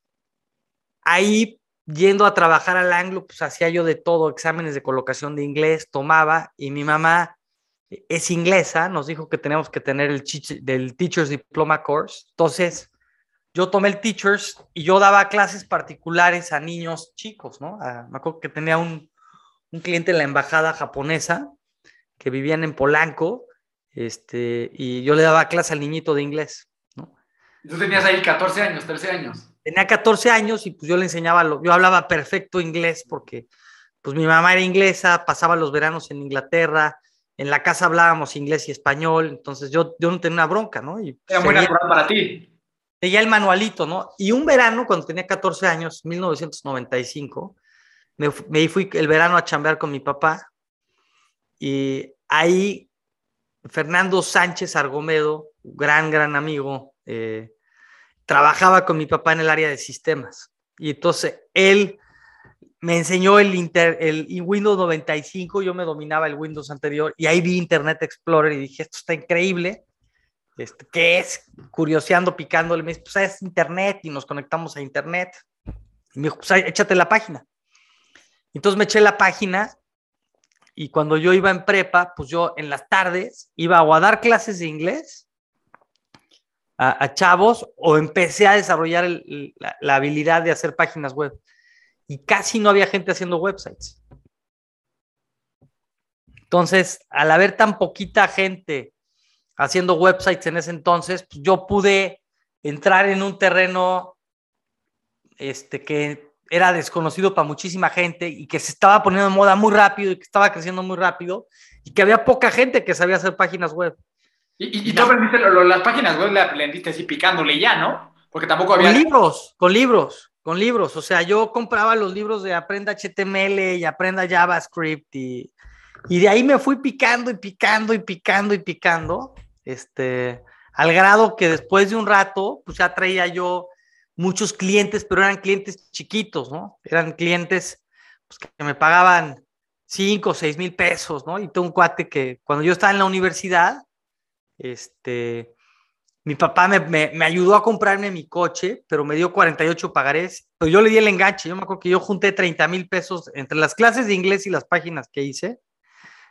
ahí yendo a trabajar al anglo, pues hacía yo de todo, exámenes de colocación de inglés, tomaba y mi mamá es inglesa, nos dijo que tenemos que tener el del Teachers Diploma Course. Entonces, yo tomé el Teachers y yo daba clases particulares a niños chicos, ¿no? A- me acuerdo que tenía un, un cliente en la embajada japonesa que vivían en Polanco, este, y yo le daba clase al niñito de inglés, Tú tenías ahí 14 años, 13 años. tenía 14 años y pues yo le enseñaba, lo, yo hablaba perfecto inglés porque pues mi mamá era inglesa, pasaba los veranos en Inglaterra, en la casa hablábamos inglés y español, entonces yo, yo no tenía una bronca, ¿no? Y Era muy natural para ti. seguía el manualito, ¿no? Y un verano, cuando tenía 14 años, 1995, me, me fui el verano a chambear con mi papá y ahí Fernando Sánchez Argomedo, gran, gran amigo, eh, trabajaba con mi papá en el área de sistemas. Y entonces él me enseñó el, inter, el Windows 95, yo me dominaba el Windows anterior y ahí vi Internet Explorer y dije, esto está increíble. Este, ¿Qué es? Curioseando, picándole, me dice, pues es Internet y nos conectamos a Internet. Y me dijo, pues échate la página. Entonces me eché la página y cuando yo iba en prepa, pues yo en las tardes iba a dar clases de inglés a, chavos o empecé a desarrollar la, habilidad de hacer páginas web. Y casi no había gente haciendo websites. Entonces, al haber tan poquita gente haciendo websites en ese entonces, pues yo pude entrar en un terreno este, que era desconocido para muchísima gente y que se estaba poniendo de moda muy rápido y que estaba creciendo muy rápido y que había poca gente que sabía hacer páginas web. Y, y, tú aprendiste lo- lo- las páginas web, le aprendiste así picándole ya, ¿no? Porque tampoco había. Con libros, con libros, con libros. O sea, yo compraba los libros de Aprenda HTML y Aprenda JavaScript y, y de ahí me fui picando y picando y picando y picando, este, al grado que después de un rato, pues ya traía yo muchos clientes, pero eran clientes chiquitos, ¿no? Eran clientes pues, que me pagaban 5 o 6 mil pesos, ¿no? Y tengo un cuate que cuando yo estaba en la universidad, este, mi papá me, me, me, ayudó a comprarme mi coche, pero me dio 48 pagarés, pero yo le di el enganche. Yo me acuerdo que yo junté 30 mil pesos entre las clases de inglés y las páginas que hice.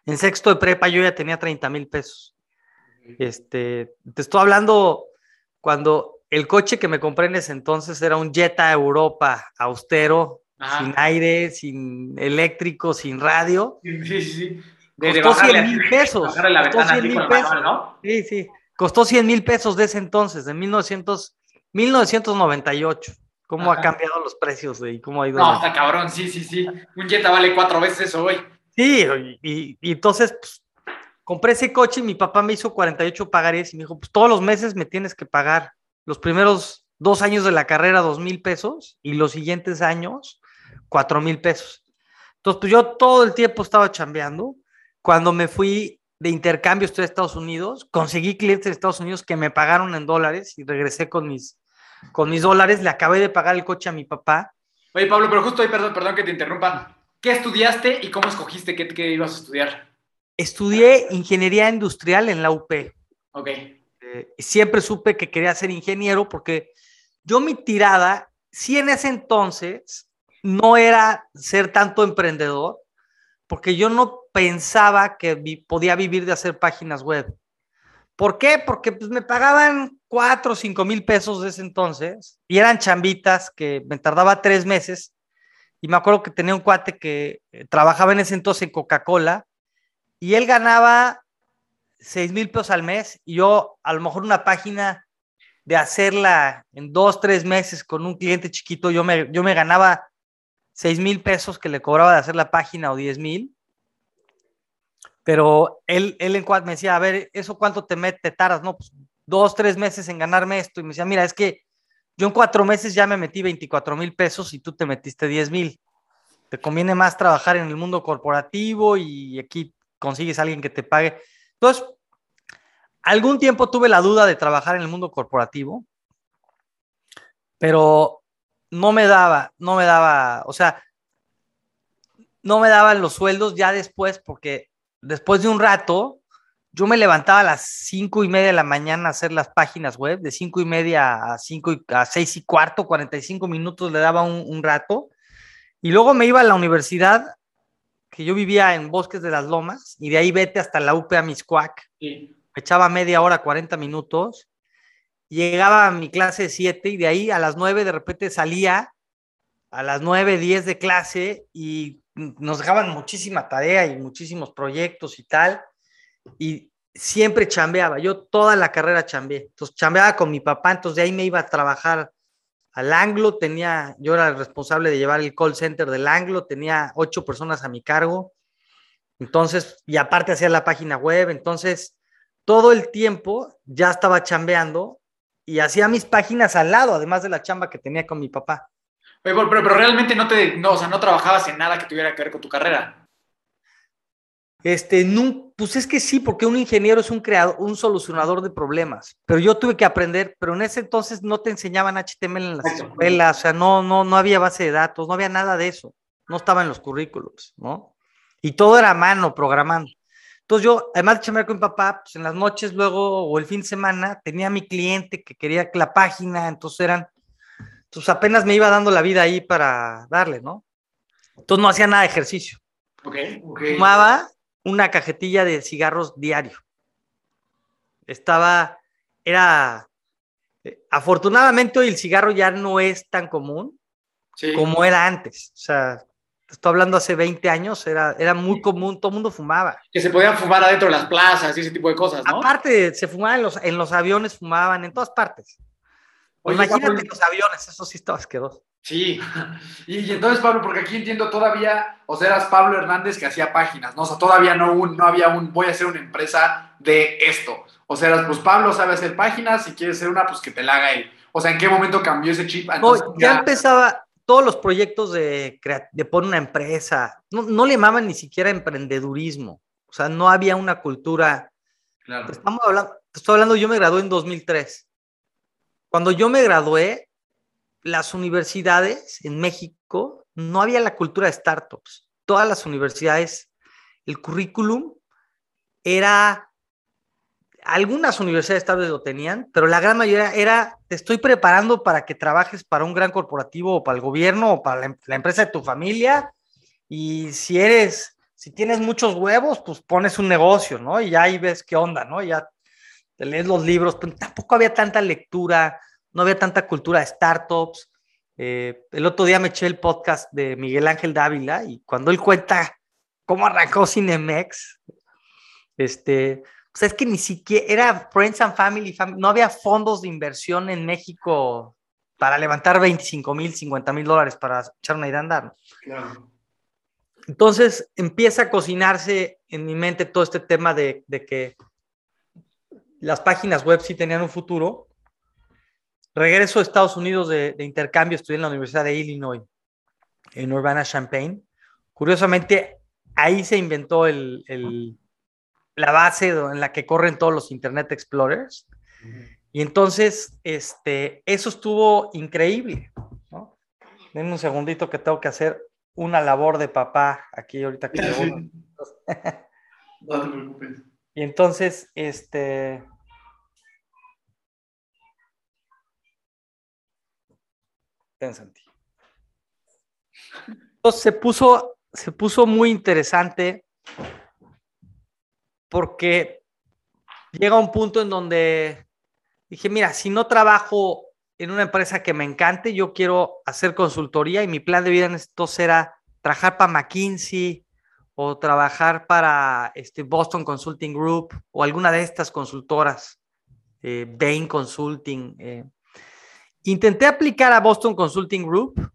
En sexto de prepa yo ya tenía 30 mil pesos. Este, te estoy hablando cuando el coche que me compré en ese entonces era un Jetta Europa austero, Ajá. sin aire, sin eléctrico, sin radio. Sí, sí, sí. Costó 100 mil pesos. La Costó ventana 100 así mil pesos. manual, ¿no? Sí, sí. Costó 100 mil pesos de ese entonces, de 1900, 1998. ¿Cómo Ajá. ha cambiado los precios y cómo ha ido? No, está cabrón, sí, sí, sí. Un Jetta vale cuatro veces eso hoy. Sí, y, y entonces pues, compré ese coche y mi papá me hizo 48 pagares y me dijo, pues todos los meses me tienes que pagar los primeros dos años de la carrera dos mil pesos y los siguientes años cuatro mil pesos. Entonces, pues yo todo el tiempo estaba chambeando. Cuando me fui de intercambio estoy a Estados Unidos, conseguí clientes de Estados Unidos que me pagaron en dólares y regresé con mis, con mis dólares, le acabé de pagar el coche a mi papá Oye, Pablo, pero justo ahí, perdón, perdón que te interrumpa. ¿Qué estudiaste y cómo escogiste qué, qué ibas a estudiar? Estudié ingeniería industrial en la UP. Ok. Eh, siempre supe que quería ser ingeniero porque yo mi tirada, sí en ese entonces, no era ser tanto emprendedor, porque yo no pensaba que podía vivir de hacer páginas web. ¿Por qué? Porque pues, me pagaban cuatro o cinco mil pesos de ese entonces y eran chambitas que me tardaba tres meses. Y me acuerdo que tenía un cuate que eh, trabajaba en ese entonces en Coca-Cola y él ganaba seis mil pesos al mes y yo a lo mejor una página de hacerla en dos, tres meses con un cliente chiquito, yo me, yo me ganaba seis mil pesos que le cobraba de hacer la página o diez mil. Pero él, él en cuanto me decía, a ver, ¿eso cuánto te, te tardas? No, pues dos, tres meses en ganarme esto. Y me decía, mira, es que yo en cuatro meses ya me metí 24 mil pesos y tú te metiste 10 mil. Te conviene más trabajar en el mundo corporativo y aquí consigues alguien que te pague. Entonces, algún tiempo tuve la duda de trabajar en el mundo corporativo, pero no me daba, no me daba, o sea, no me daban los sueldos ya después, porque después de un rato, yo me levantaba a las cinco y media de la mañana a hacer las páginas web, de cinco y media a cinco y, a seis y cuarto, 45 minutos le daba un, un rato, y luego me iba a la universidad, que yo vivía en Bosques de las Lomas, y de ahí vete hasta la UP a Miscuac, Sí. me echaba media hora, 40 minutos, llegaba a mi clase de 7 y de ahí a las 9 de repente salía a las 9, 10 de clase y nos dejaban muchísima tarea y muchísimos proyectos y tal. Y siempre chambeaba, yo toda la carrera chambeé. Entonces chambeaba con mi papá, entonces de ahí me iba a trabajar al Anglo, tenía, yo era el responsable de llevar el call center del Anglo, tenía ocho personas a mi cargo. Entonces, y aparte hacía la página web, entonces todo el tiempo ya estaba chambeando y hacía mis páginas al lado, además de la chamba que tenía con mi papá. Pero, pero- pero realmente no te, no, o sea, no trabajabas en nada que tuviera que ver con tu carrera. Este, nun- pues es que sí, porque un ingeniero es un creador, un solucionador de problemas, pero yo tuve que aprender, pero en ese entonces no te enseñaban HTML en las escuelas, o sea, no, no, no había base de datos, no había nada de eso, no estaba en los currículos, ¿no? Y todo era a mano, programando. Entonces yo, además de chambear con mi papá, pues en las noches luego o el fin de semana tenía a mi cliente que quería que la página, entonces eran, pues apenas me iba dando la vida ahí para darle, ¿no? Entonces no hacía nada de ejercicio Ok, ok. fumaba una cajetilla de cigarros diario. Estaba, era, eh, afortunadamente hoy el cigarro ya no es tan común Sí. como era antes. O sea, te estoy hablando hace 20 años, era, era muy común, todo el mundo fumaba. Que se podían fumar adentro de las plazas y ese tipo de cosas, ¿no? Aparte, se fumaba en los, en los aviones, fumaban en todas partes. Oye, Imagínate Pablo, los aviones, eso sí estaba asqueroso. Sí. Y, y entonces, Pablo, porque aquí entiendo todavía, o sea, eras Pablo Hernández que hacía páginas, ¿no? O sea, todavía no, un, no había un, voy a hacer una empresa de esto. O sea, eras, pues Pablo sabe hacer páginas, si quieres hacer una, pues que te la haga él. O sea, ¿en qué momento cambió ese chip? No, Entonces, ya empezaba todos los proyectos de, de poner una empresa, no, no le llamaban ni siquiera emprendedurismo, o sea, no había una cultura. Claro. Te Estamos hablando, te estoy hablando, yo me gradué en 2003. Cuando yo me gradué, las universidades en México no había la cultura de startups. Todas las universidades, el currículum era, algunas universidades tal vez lo tenían, pero la gran mayoría era, te estoy preparando para que trabajes para un gran corporativo o para el gobierno o para la, em- empresa de tu familia. Y si eres, si tienes muchos huevos, pues pones un negocio, ¿no? Y ya ahí ves qué onda, ¿no? Ya te lees los libros, pero tampoco había tanta lectura, no había tanta cultura de startups. Eh, el otro día me eché el podcast de Miguel Ángel Dávila y cuando él cuenta cómo arrancó Cinemex, este, pues es que ni siquiera era Friends and Family, no había fondos de inversión en México para levantar 25 mil, 50 mil dólares para echar una idea a andar. Entonces empieza a cocinarse en mi mente todo este tema de, de que las páginas web sí tenían un futuro. Regreso a Estados Unidos de, intercambio, estudié en la Universidad de Illinois, en Urbana-Champaign. Curiosamente, ahí se inventó el, el, la base en la que corren todos los Internet Explorers. Y entonces, este, eso estuvo increíble. ¿no? Denme un segundito que tengo que hacer una labor de papá aquí ahorita que no te preocupes. Y entonces, este, Entonces se puso, se puso muy interesante porque llega un punto en donde dije, mira, si no trabajo en una empresa que me encante, yo quiero hacer consultoría y mi plan de vida en esto era trabajar para McKinsey o trabajar para este Boston Consulting Group o alguna de estas consultoras, eh, Bain Consulting, eh, Intenté aplicar a Boston Consulting Group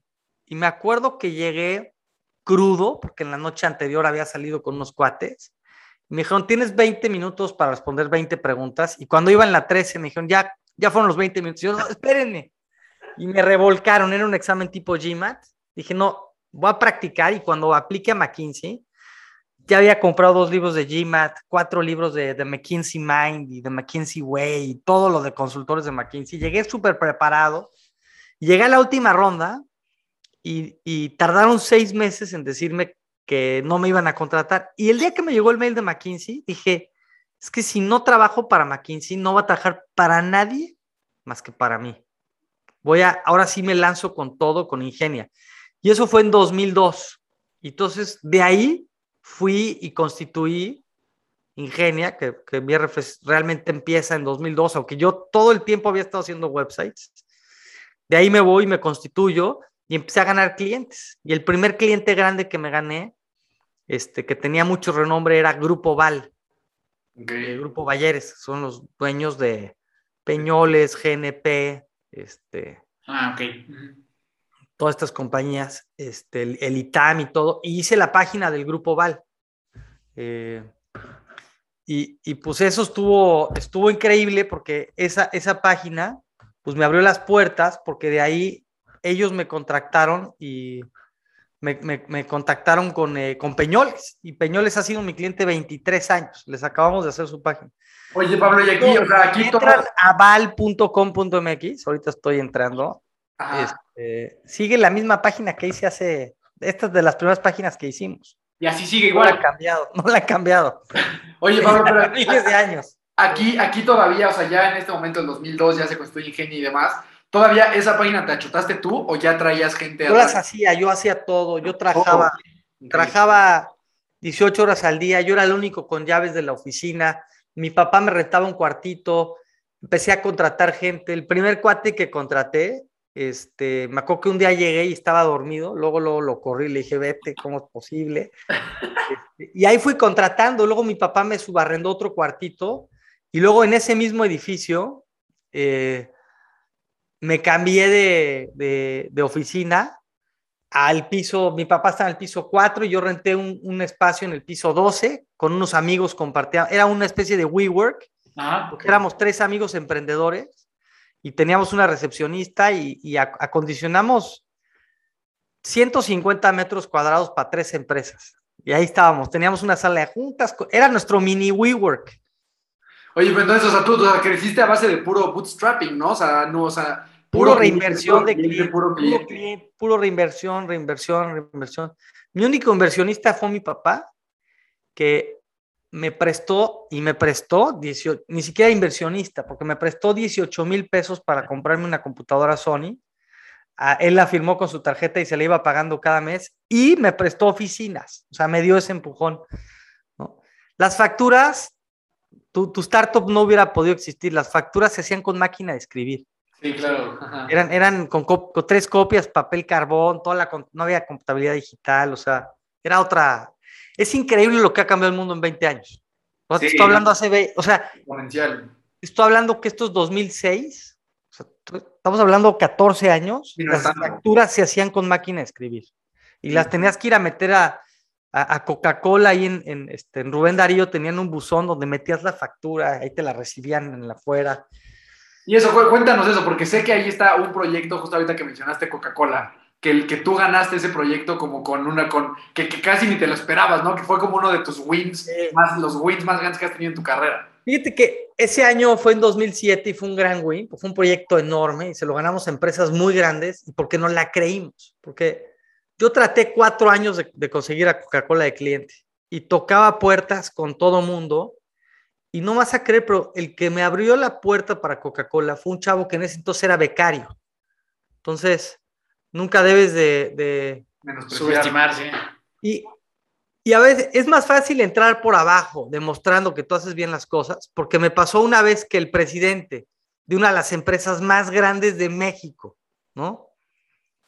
y me acuerdo que llegué crudo, porque en la noche anterior había salido con unos cuates. Me dijeron, tienes 20 minutos para responder 20 preguntas. Y cuando iba en la 13, me dijeron, ya, ya fueron los 20 minutos. Y yo, espérenme. Y me revolcaron, era un examen tipo GMAT. Dije, no, voy a practicar y cuando aplique a McKinsey, ya había comprado dos libros de GMAT, cuatro libros de, de McKinsey Mind y de McKinsey Way, y todo lo de consultores de McKinsey. Llegué súper preparado. Llegué a la última ronda y, y, tardaron seis meses en decirme que no me iban a contratar. Y el día que me llegó el mail de McKinsey, dije, es que si no trabajo para McKinsey, no va a trabajar para nadie más que para mí. Voy a, ahora sí me lanzo con todo, con Ingenia. Y eso fue en 2002. Y entonces, de ahí fui y constituí Ingenia, que, que realmente empieza en 2002, aunque yo todo el tiempo había estado haciendo websites. De ahí me voy, me constituyo y empecé a ganar clientes. Y el primer cliente grande que me gané, este, que tenía mucho renombre, era Grupo Val. El Grupo Valleres, son los dueños de Peñoles, GNP, este. Ah, ok todas estas compañías, este, el, ITAM y todo, y hice la página del Grupo Val. Eh, y, y, pues eso estuvo, estuvo increíble porque esa, esa página pues me abrió las puertas porque de ahí ellos me contrataron y me, me, contactaron con, eh, con, Peñoles y Peñoles ha sido mi cliente 23 años, les acabamos de hacer su página. Oye Pablo, y aquí, o sea, aquí... Entran a val.com.mx, ahorita estoy entrando, este, sigue la misma página que hice hace, estas de las primeras páginas que hicimos. Y así sigue igual. No la ha cambiado, no la ha cambiado. Oye, Pablo, pero miles de años. Aquí, aquí todavía, o sea, ya en este momento, en 2002, ya se constituye Ingenio y demás. ¿Todavía esa página te achutaste tú o ya traías gente? Yo las hacía, yo hacía todo, yo trabajaba, trabajaba 18 horas al día, yo era el único con llaves de la oficina, mi papá me rentaba un cuartito, empecé a contratar gente, el primer cuate que contraté este, me acuerdo que un día llegué y estaba dormido, luego, luego lo corrí y le dije, vete, ¿cómo es posible? Este, y ahí fui contratando, luego mi papá me subarrendó otro cuartito y luego en ese mismo edificio eh, me cambié de, de, oficina al piso, mi papá estaba en el piso 4 y yo renté un, un espacio en el piso 12 con unos amigos compartíamos, era una especie de WeWork, ah, porque éramos tres amigos emprendedores y teníamos una recepcionista y, acondicionamos 150 metros cuadrados para tres empresas. Y ahí estábamos, teníamos una sala de juntas, era nuestro mini WeWork. Oye, pero entonces, o sea, tú creciste a base de puro bootstrapping, ¿no? O sea, no, o sea, puro, reinversión de cliente, puro, cliente. puro reinversión, reinversión, reinversión. Mi único inversionista fue mi papá, que me prestó y me prestó, ni siquiera inversionista, porque me prestó 18 mil pesos para comprarme una computadora Sony. él la firmó con su tarjeta y se la iba pagando cada mes y me prestó oficinas, o sea, me dio ese empujón. ¿no? Las facturas, tu, tu startup no hubiera podido existir, las facturas se hacían con máquina de escribir. Sí, claro. Ajá. Eran, eran con, co- con tres copias, papel carbón, toda la, no había computabilidad digital, o sea, era otra. Es increíble lo que ha cambiado el mundo en 20 años. O sea, te estoy hablando hace, o sea, Exponencial. estoy hablando que esto es 2006, o sea, tú- estamos hablando 14 años, las facturas se hacían con máquina de escribir y Sí. las tenías que ir a meter a, a- a Coca-Cola ahí en, en, este, en Rubén Darío, tenían un buzón donde metías la factura, ahí te la recibían en la afuera. Y eso, cu- cuéntanos eso, porque sé que ahí está un proyecto, justo ahorita que mencionaste Coca-Cola, que, el, que tú ganaste ese proyecto como con una, con, que, que casi ni te lo esperabas, ¿no? Que fue como uno de tus wins, más, los wins más grandes que has tenido en tu carrera. Fíjate que ese año fue en 2007 y fue un gran win, fue un proyecto enorme y se lo ganamos a empresas muy grandes y porque no la creímos, porque yo traté cuatro años de, de conseguir a Coca-Cola de cliente y tocaba puertas con todo mundo y no vas a creer, pero el que me abrió la puerta para Coca-Cola fue un chavo que en ese entonces era becario. Entonces, nunca debes de, de Menospreciar. Subestimar, sí. y, y a veces es más fácil entrar por abajo, demostrando que tú haces bien las cosas, porque me pasó una vez que el presidente de una de las empresas más grandes de México, ¿no?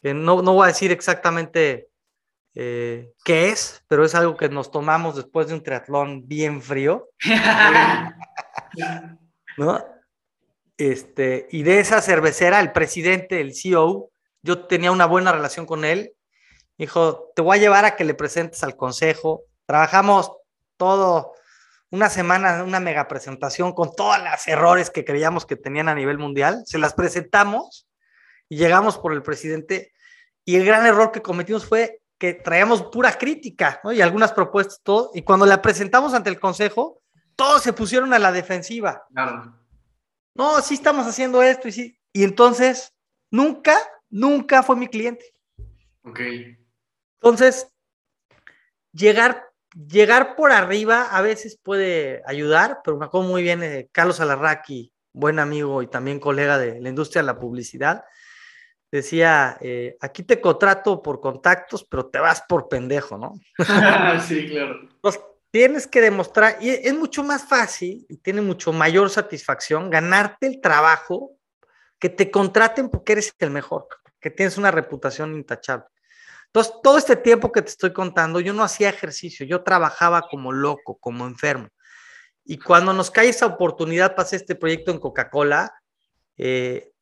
Que no, no voy a decir exactamente eh, qué es, pero es algo que nos tomamos después de un triatlón bien frío, ¿no? Este, y de esa cervecera, el presidente, el CEO, yo tenía una buena relación con él. Dijo, te voy a llevar a que le presentes al consejo. Trabajamos todo una semana, una mega presentación con todos los errores que creíamos que tenían a nivel mundial. Se las presentamos y llegamos por el presidente. Y el gran error que cometimos fue que traíamos pura crítica ¿no? y algunas propuestas, todo. Y cuando la presentamos ante el consejo, todos se pusieron a la defensiva Claro. no, sí estamos haciendo esto y sí. Y entonces, nunca, nunca fue mi cliente. Ok. Entonces, llegar, llegar por arriba a veces puede ayudar, pero me acuerdo muy bien de Carlos Alarraqui, buen amigo y también colega de la industria de la publicidad, decía, eh, aquí te contrato por contactos, pero te vas por pendejo, ¿no? sí, claro. Entonces, tienes que demostrar, y es mucho más fácil y tiene mucho mayor satisfacción ganarte el trabajo que te contraten porque eres el mejor, que tienes una reputación intachable. Entonces, todo este tiempo que te estoy contando, yo no hacía ejercicio, yo trabajaba como loco, como enfermo. Y cuando nos cae esa oportunidad para hacer este proyecto en Coca-Cola, eh,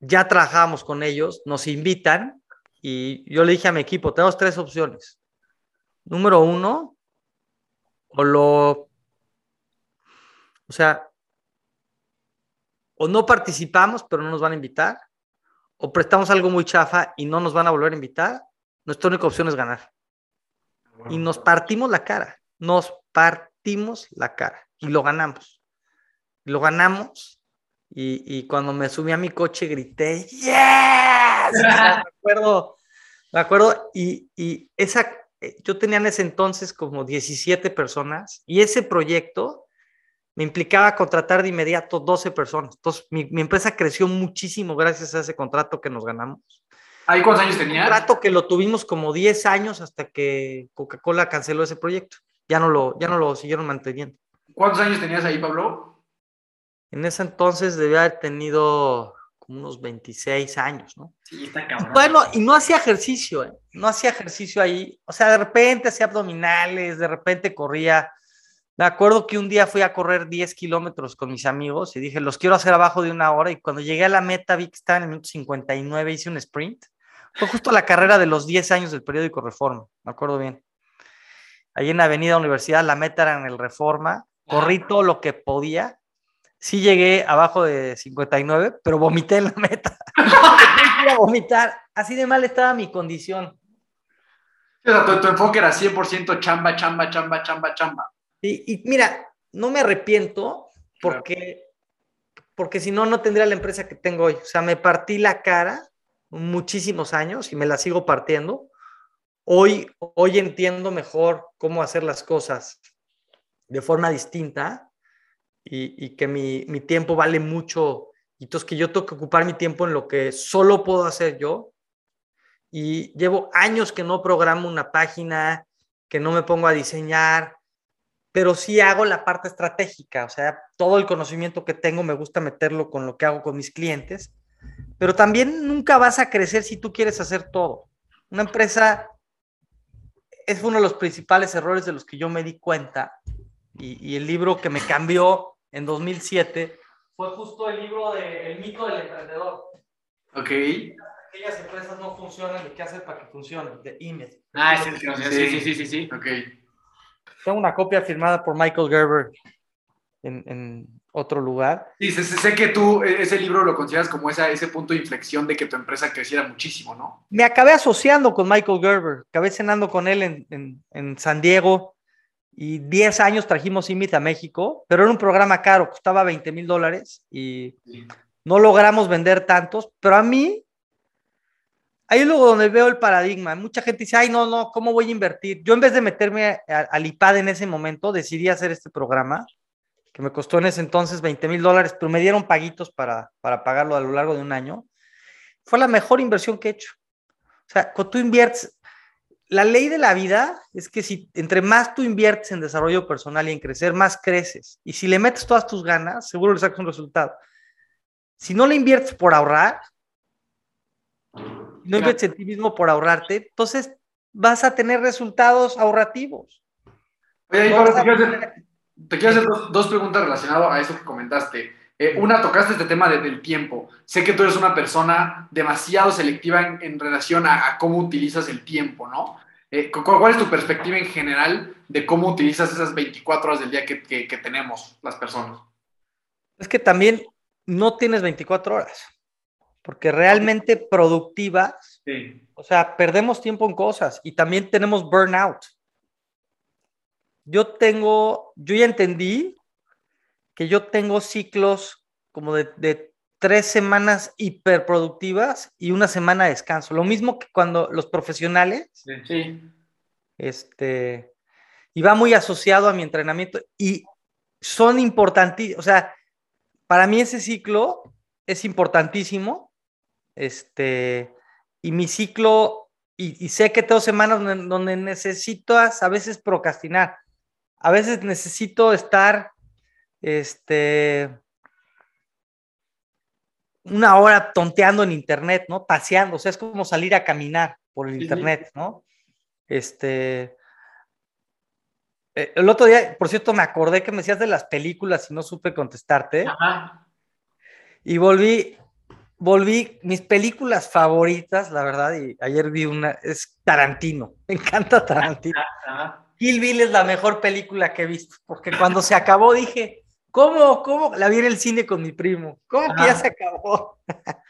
ya trabajábamos con ellos, nos invitan y yo le dije a mi equipo, tenemos tres opciones. Número uno, o lo, o sea, o no participamos, pero no nos van a invitar, o prestamos algo muy chafa y no nos van a volver a invitar, nuestra única opción es ganar. Y nos partimos la cara, nos partimos la cara y lo ganamos. Lo ganamos y, y cuando me subí a mi coche grité, ¡Yes! Me acuerdo, me acuerdo y, y esa, eh, yo tenía en ese entonces como 17 personas y ese proyecto me implicaba contratar de inmediato 12 personas. Entonces, mi, mi empresa creció muchísimo gracias a ese contrato que nos ganamos. ¿Ahí cuántos años tenías? Contrato que lo tuvimos como 10 años hasta que Coca-Cola canceló ese proyecto. Ya no, lo, ya no lo siguieron manteniendo. ¿Cuántos años tenías ahí, Pablo? En ese entonces debía haber tenido como unos 26 años, ¿no? Sí, está cabrón. Bueno, y no hacía ejercicio, ¿eh? no hacía ejercicio ahí. O sea, de repente hacía abdominales, de repente corría. Me acuerdo que un día fui a correr 10 kilómetros con mis amigos y dije, los quiero hacer abajo de una hora. Y cuando llegué a la meta vi que estaba en el minuto 59, hice un sprint. Fue justo la carrera de los 10 años del periódico Reforma, me acuerdo bien. Allí en Avenida Universidad, la meta era en el Reforma. Corrí todo lo que podía. Sí llegué abajo de 59, pero vomité en la meta. A vomitar. Así de mal estaba mi condición. O sea, tu, tu enfoque era 100% chamba, chamba, chamba, chamba, chamba. Y, y mira, no me arrepiento porque, porque si no, no tendría la empresa que tengo hoy. O sea, me partí la cara muchísimos años y me la sigo partiendo. Hoy, hoy entiendo mejor cómo hacer las cosas de forma distinta y, y que mi, mi tiempo vale mucho. Y entonces que yo tengo que ocupar mi tiempo en lo que solo puedo hacer yo y llevo años que no programo una página, que no me pongo a diseñar, pero sí hago la parte estratégica, o sea, todo el conocimiento que tengo me gusta meterlo con lo que hago con mis clientes, pero también nunca vas a crecer si tú quieres hacer todo. Una empresa es uno de los principales errores de los que yo me di cuenta y, y el libro que me cambió en 2007 fue justo el libro de El mito del emprendedor. Ok. Aquellas empresas no funcionan y qué hacer para que funcionen, de Imed. Ah, sí, sí, sí, sí, sí, sí, sí. Ok. Tengo una copia firmada por Michael Gerber en, en otro lugar. Sí, sé, sé- que tú eh, ese libro lo consideras como esa, ese punto de inflexión de que tu empresa creciera muchísimo, ¿no? Me acabé asociando con Michael Gerber, acabé cenando con él en, en, en San Diego y 10 años trajimos Imit a México, pero era un programa caro, costaba 20 mil dólares y no logramos vender tantos, pero a mí, ahí es luego donde veo el paradigma. Mucha gente dice, ay, no, no, ¿cómo voy a invertir? Yo en vez de meterme al IPAD en ese momento, decidí hacer este programa, que me costó en ese entonces 20 mil dólares, pero me dieron paguitos para, para pagarlo a lo largo de un año. Fue la mejor inversión que he hecho. O sea, cuando tú inviertes, la ley de la vida es que si entre más tú inviertes en desarrollo personal y en crecer, más creces. Y si le metes todas tus ganas, seguro le sacas un resultado. Si no le inviertes por ahorrar, no inviertes en ti mismo por ahorrarte, entonces vas a tener resultados ahorrativos. Oye, Pablo, te quiero hacer, tener- te quiero hacer dos, dos preguntas relacionadas a eso que comentaste. Eh, una, tocaste este tema de- del tiempo. Sé que tú eres una persona demasiado selectiva en, en relación a, a cómo utilizas el tiempo, ¿no? Eh, cu- ¿Cuál es tu perspectiva en general de cómo utilizas esas 24 horas del día que, que- que tenemos las personas? Es que también no tienes 24 horas, porque realmente productivas Sí. O sea, perdemos tiempo en cosas y también tenemos burnout. Yo tengo, yo ya entendí que yo tengo ciclos como de, de tres semanas hiperproductivas y una semana de descanso. Lo mismo que cuando los profesionales, Sí. este, y va muy asociado a mi entrenamiento y son importantísimos. O sea, para mí ese ciclo es importantísimo. Este, y mi ciclo, y, y sé que tengo semanas donde, donde necesito a, veces procrastinar. A veces necesito estar, este, una hora tonteando en internet, ¿no? Paseando, o sea, es como salir a caminar por el Sí, internet, ¿no? Este, eh, el otro día, por cierto, me acordé que me decías de las películas y no supe contestarte. Ajá. Y volví, volví, mis películas favoritas, la verdad, y ayer vi una, es Tarantino. Me encanta Tarantino. Kill Bill es la mejor película que he visto, porque cuando se acabó dije, ¿cómo, cómo? La vi en el cine con mi primo. ¿Cómo que ya se acabó?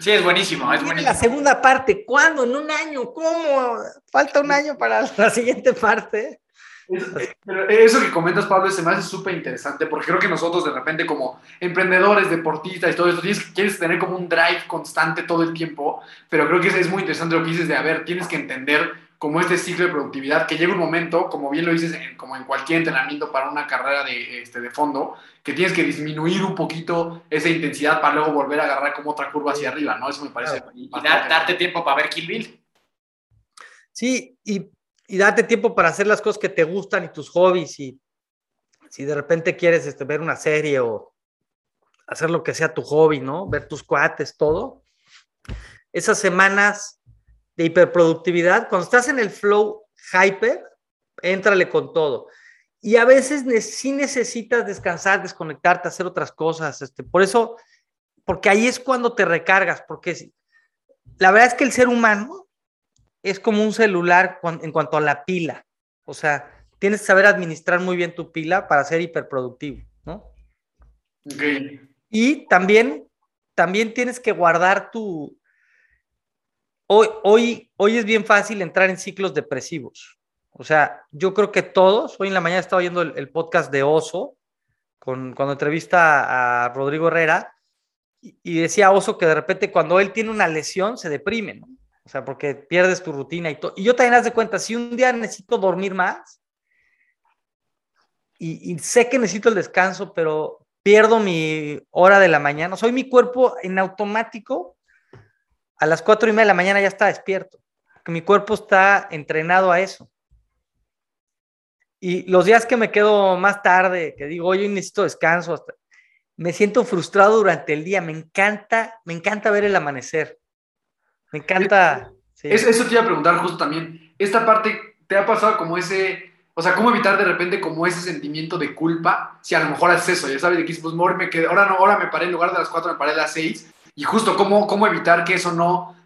Sí, es buenísimo, es buenísimo. la segunda parte. ¿Cuándo? ¿En un año? ¿Cómo? Falta un año para la siguiente parte. Eso, pero eso que comentas, Pablo, se me hace súper interesante porque creo que nosotros de repente como emprendedores, deportistas y todo esto, tienes, quieres tener como un drive constante todo el tiempo, pero creo que es, muy interesante lo que dices de, a ver, tienes que entender como este ciclo de productividad, que llega un momento, como bien lo dices, en- como en cualquier entrenamiento para una carrera de, este, de fondo, que tienes que disminuir un poquito esa intensidad para luego volver a agarrar como otra curva hacia arriba, ¿no? Eso me parece... Y bastante- dar- darte tiempo para ver Kill Bill. Sí, y, y date tiempo para hacer las cosas que te gustan y tus hobbies. Y si de repente quieres este, ver una serie o hacer lo que sea tu hobby, ¿no? Ver tus cuates, todo. Esas semanas de hiperproductividad, cuando estás en el flow hyper, éntrale con todo. Y a veces sí necesitas descansar, desconectarte, hacer otras cosas. Este, por eso, porque ahí es cuando te recargas, porque la verdad es que el ser humano es como un celular en cuanto a la pila. O sea, tienes que saber administrar muy bien tu pila para ser hiperproductivo, ¿no? Y también, también tienes que guardar tu... Hoy, hoy, hoy es bien fácil entrar en ciclos depresivos. O sea, yo creo que todos, hoy en la mañana estaba oyendo el, el podcast de Oso, con, cuando entrevista a Rodrigo Herrera, y, y decía Oso que de repente cuando él tiene una lesión se deprime, ¿no? O sea, porque pierdes tu rutina y todo. Y yo también haz de cuenta, si un día necesito dormir más y, sé que necesito el descanso, pero pierdo mi hora de la mañana, soy mi cuerpo en automático. a las cuatro y media de la mañana ya está despierto, mi cuerpo está entrenado a eso. Y los días que me quedo más tarde, que digo, hoy necesito descanso, me siento frustrado durante el día. Me encanta, me encanta ver el amanecer. Me encanta. sí. Es- eso te iba a preguntar justo también. Esta parte, ¿te ha pasado como ese, o sea, cómo evitar de repente como ese sentimiento de culpa? Si a lo mejor haces eso, ya sabes, de que pues mejor me quedé, ahora no, ahora me paré en lugar de las 4, me paré a las 6. Y justo cómo, cómo evitar que eso no,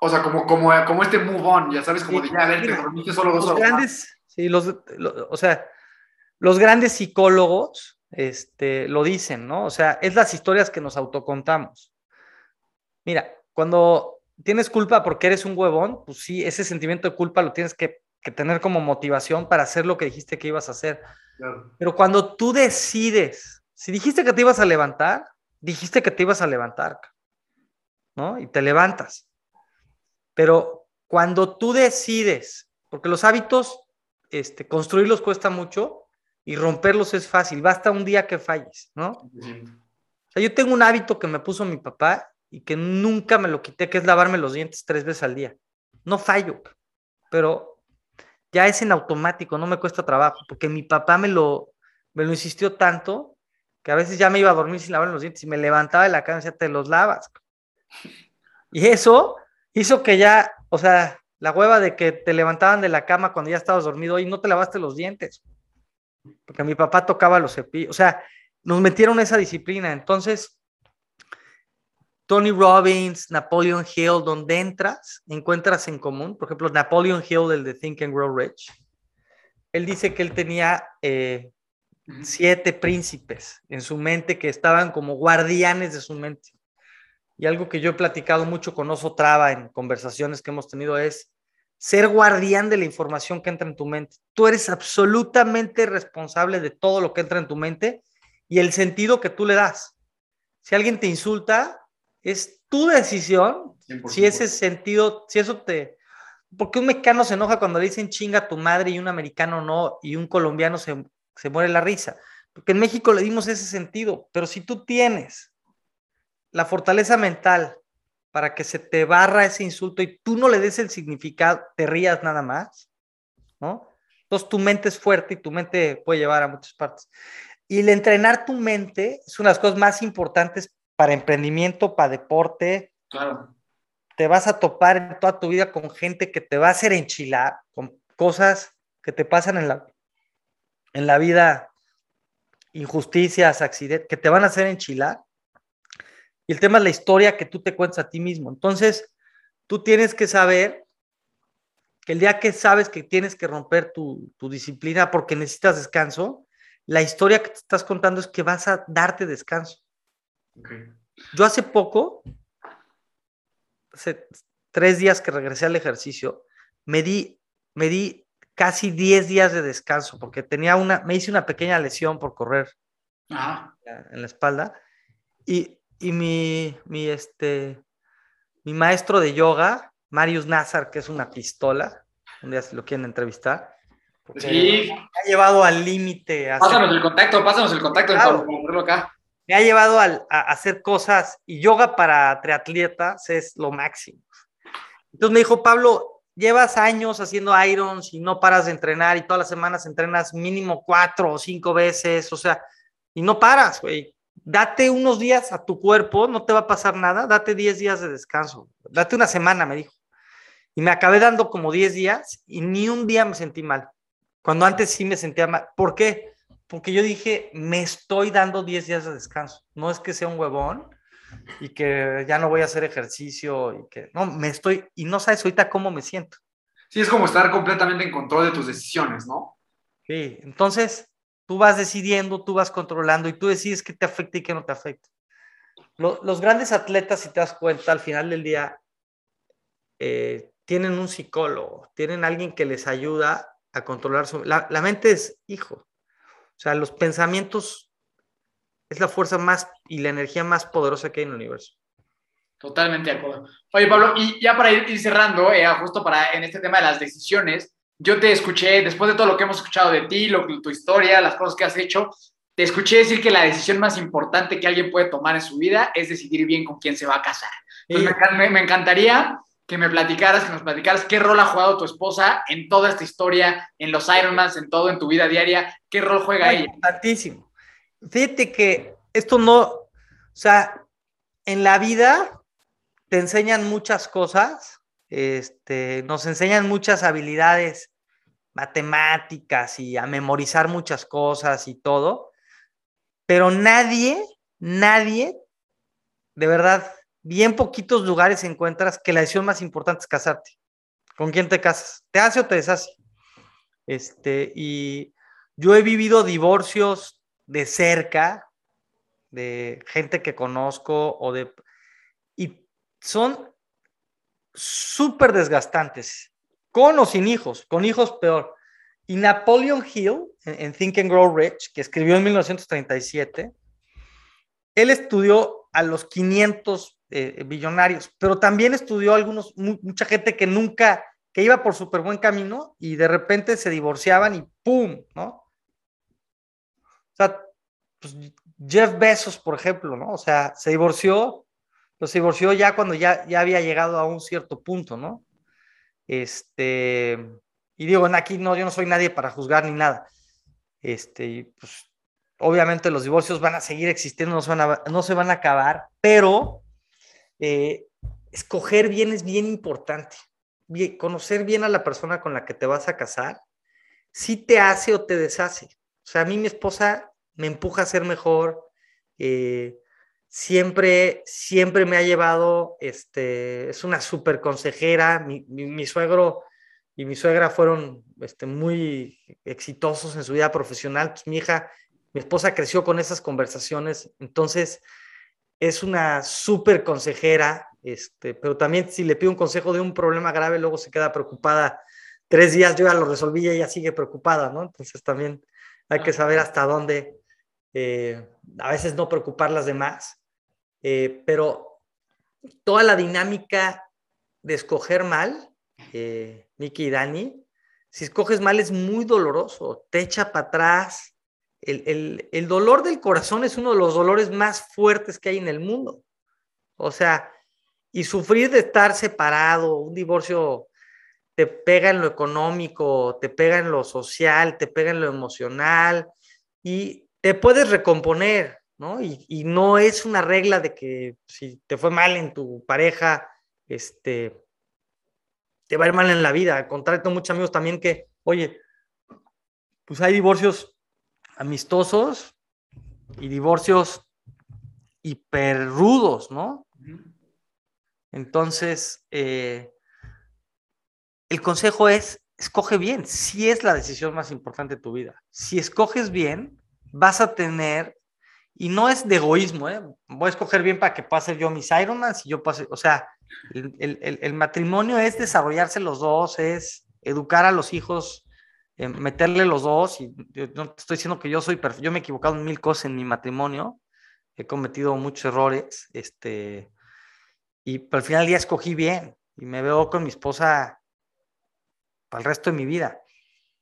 o sea, como, como, como este move on, ya sabes, como Sí, de ya, a ver, te dormiste solo dos los horas. grandes, sí, los, lo- o sea, los grandes psicólogos este, lo dicen, ¿no? O sea, es las historias que nos autocontamos. Mira, cuando tienes culpa porque eres un huevón, pues sí, ese sentimiento de culpa lo tienes que, que tener como motivación para hacer lo que dijiste que ibas a hacer. Claro. Pero cuando tú decides, si dijiste que te ibas a levantar, dijiste que te ibas a levantar, ¿no? Y te levantas. Pero cuando tú decides, porque los hábitos, este, construirlos cuesta mucho y romperlos es fácil, basta un día que falles, ¿no? O sea, yo tengo un hábito que me puso mi papá y que nunca me lo quité, que es lavarme los dientes tres veces al día. No fallo, pero ya es en automático, no me cuesta trabajo, porque mi papá me lo, me lo insistió tanto que a veces ya me iba a dormir sin lavar los dientes y me levantaba de la cama y decía, te los lavas. Y eso hizo que ya, o sea, la hueva de que te levantaban de la cama cuando ya estabas dormido y no te lavaste los dientes. Porque mi papá tocaba los cepillos, o sea, nos metieron esa disciplina. Entonces, Tony Robbins, Napoleon Hill, donde entras, encuentras en común. Por ejemplo, Napoleon Hill, el de Think and Grow Rich, él dice que él tenía eh, siete príncipes en su mente que estaban como guardianes de su mente. Y algo que yo he platicado mucho con Oso Traba en conversaciones que hemos tenido es ser guardián de la información que entra en tu mente. Tú eres absolutamente responsable de todo lo que entra en tu mente y el sentido que tú le das. Si alguien te insulta, es tu decisión 100%. si ese sentido, si eso te... Porque un mexicano se enoja cuando le dicen chinga a tu madre y un americano no, y un colombiano se, se muere la risa. Porque en México le dimos ese sentido, pero si tú tienes la fortaleza mental para que se te barra ese insulto y tú no le des el significado, te rías nada más, ¿no? Entonces tu mente es fuerte y tu mente puede llevar a muchas partes. Y el entrenar tu mente es una de las cosas más importantes para emprendimiento, para deporte. Claro. Te vas a topar en toda tu vida con gente que te va a hacer enchilar, con cosas que te pasan en la, en la vida, injusticias, accidentes, que te van a hacer enchilar. Y el tema es la historia que tú te cuentas a ti mismo. Entonces, tú tienes que saber que el día que sabes que tienes que romper tu, tu disciplina porque necesitas descanso, la historia que te estás contando es que vas a darte descanso. Yo hace poco, hace tres días que regresé al ejercicio, me di, me di casi 10 días de descanso porque tenía una, me hice una pequeña lesión por correr Ajá. en la espalda y, y mi, mi, este, mi maestro de yoga, Marius Nazar, que es una pistola, un día si lo quieren entrevistar, Sí. me ha llevado al límite. Pásanos el contacto, pásanos el contacto Claro. ponerlo acá. Me ha llevado a hacer cosas y yoga para triatletas es lo máximo. Entonces me dijo, Pablo, llevas años haciendo irons y no paras de entrenar y todas las semanas entrenas mínimo cuatro o cinco veces, o sea, y no paras, güey. Date unos días a tu cuerpo, no te va a pasar nada, date 10 días de descanso, date una semana, me dijo. Y me acabé dando como 10 días y ni un día me sentí mal, cuando antes sí me sentía mal. ¿Por qué? Porque yo dije, me estoy dando 10 días de descanso. No es que sea un huevón y que ya no voy a hacer ejercicio y que no, me estoy, y no sabes ahorita cómo me siento. Sí, es como estar completamente en control de tus decisiones, ¿no? Sí, entonces tú vas decidiendo, tú vas controlando y tú decides qué te afecta y qué no te afecta. Lo- los grandes atletas, si te das cuenta, al final del día eh, tienen un psicólogo, tienen alguien que les ayuda a controlar su... La, la mente es hijo. O sea, los pensamientos es la fuerza más y la energía más poderosa que hay en el universo. Totalmente de acuerdo. Oye, Pablo, y ya para ir, cerrando, eh, justo para en este tema de las decisiones, yo te escuché, después de todo lo que hemos escuchado de ti, lo, tu historia, las cosas que has hecho, te escuché decir que la decisión más importante que alguien puede tomar en su vida es decidir bien con quién se va a casar. Pues me, encan- me- me encantaría que me platicaras, que nos platicaras qué rol ha jugado tu esposa en toda esta historia, en los Ironmans, en todo, en tu vida diaria. ¿Qué rol juega ella? Importantísimo. Fíjate que esto no, o sea, en la vida te enseñan muchas cosas, este, nos enseñan muchas habilidades matemáticas y a memorizar muchas cosas y todo, pero nadie, nadie, de verdad, bien poquitos lugares encuentras que la decisión más importante es casarte. ¿Con quién te casas? ¿Te hace o te deshace? Este, y yo he vivido divorcios de cerca, de gente que conozco o de... Y son súper desgastantes, con o sin hijos, con hijos peor. Y Napoleon Hill, en, en Think and Grow Rich, que escribió en 1937, él estudió a los 500 eh, billonarios, pero también estudió algunos, mu- mucha gente que nunca, que iba por súper buen camino y de repente se divorciaban y ¡pum! ¿no? O sea, pues, Jeff Bezos, por ejemplo, ¿no? O sea, se divorció, pero se divorció ya cuando ya, ya había llegado a un cierto punto, ¿no? Este, y digo, aquí no, yo no soy nadie para juzgar ni nada. Este, y pues obviamente los divorcios van a seguir existiendo, no se van a, no se van a acabar, pero eh, escoger bien es bien importante. Conocer bien a la persona con la que te vas a casar, si te hace o te deshace. O sea, a mí mi esposa me empuja a ser mejor, eh, siempre, siempre me ha llevado, este, es una súper consejera, mi suegro y mi suegra fueron este, muy exitosos en su vida profesional, pues mi hija, mi esposa creció con esas conversaciones, entonces es una súper consejera, este, pero también si le pido un consejo de un problema grave, luego se queda preocupada. Tres días yo ya lo resolví y ella sigue preocupada, ¿no? Entonces también hay que saber hasta dónde, eh, a veces no preocupar las demás, eh, pero toda la dinámica de escoger mal, eh, Miki y Dani, si escoges mal es muy doloroso, te echa para atrás. El, el, el, dolor del corazón es uno de los dolores más fuertes que hay en el mundo. O sea, y sufrir de estar separado, un divorcio te pega en lo económico, te pega en lo social, te pega en lo emocional y te puedes recomponer, ¿no? Y, y no es una regla de que si te fue mal en tu pareja, este, te va a ir mal en la vida. Al contrario, muchos amigos también que, oye, pues hay divorcios amistosos y divorcios hiperrudos, ¿no? Entonces, eh, el consejo es, escoge bien, si es la decisión más importante de tu vida. Si escoges bien, vas a tener, y no es de egoísmo, ¿eh? voy a escoger bien para que pase yo mis Ironmans y yo pase, o sea, el, el, el, matrimonio es desarrollarse los dos, es educar a los hijos, eh, meterle los dos, y yo no te estoy diciendo que yo soy perfecto, yo me he equivocado en mil cosas en mi matrimonio, he cometido muchos errores, este, y al final día escogí bien, y me veo con mi esposa para el resto de mi vida.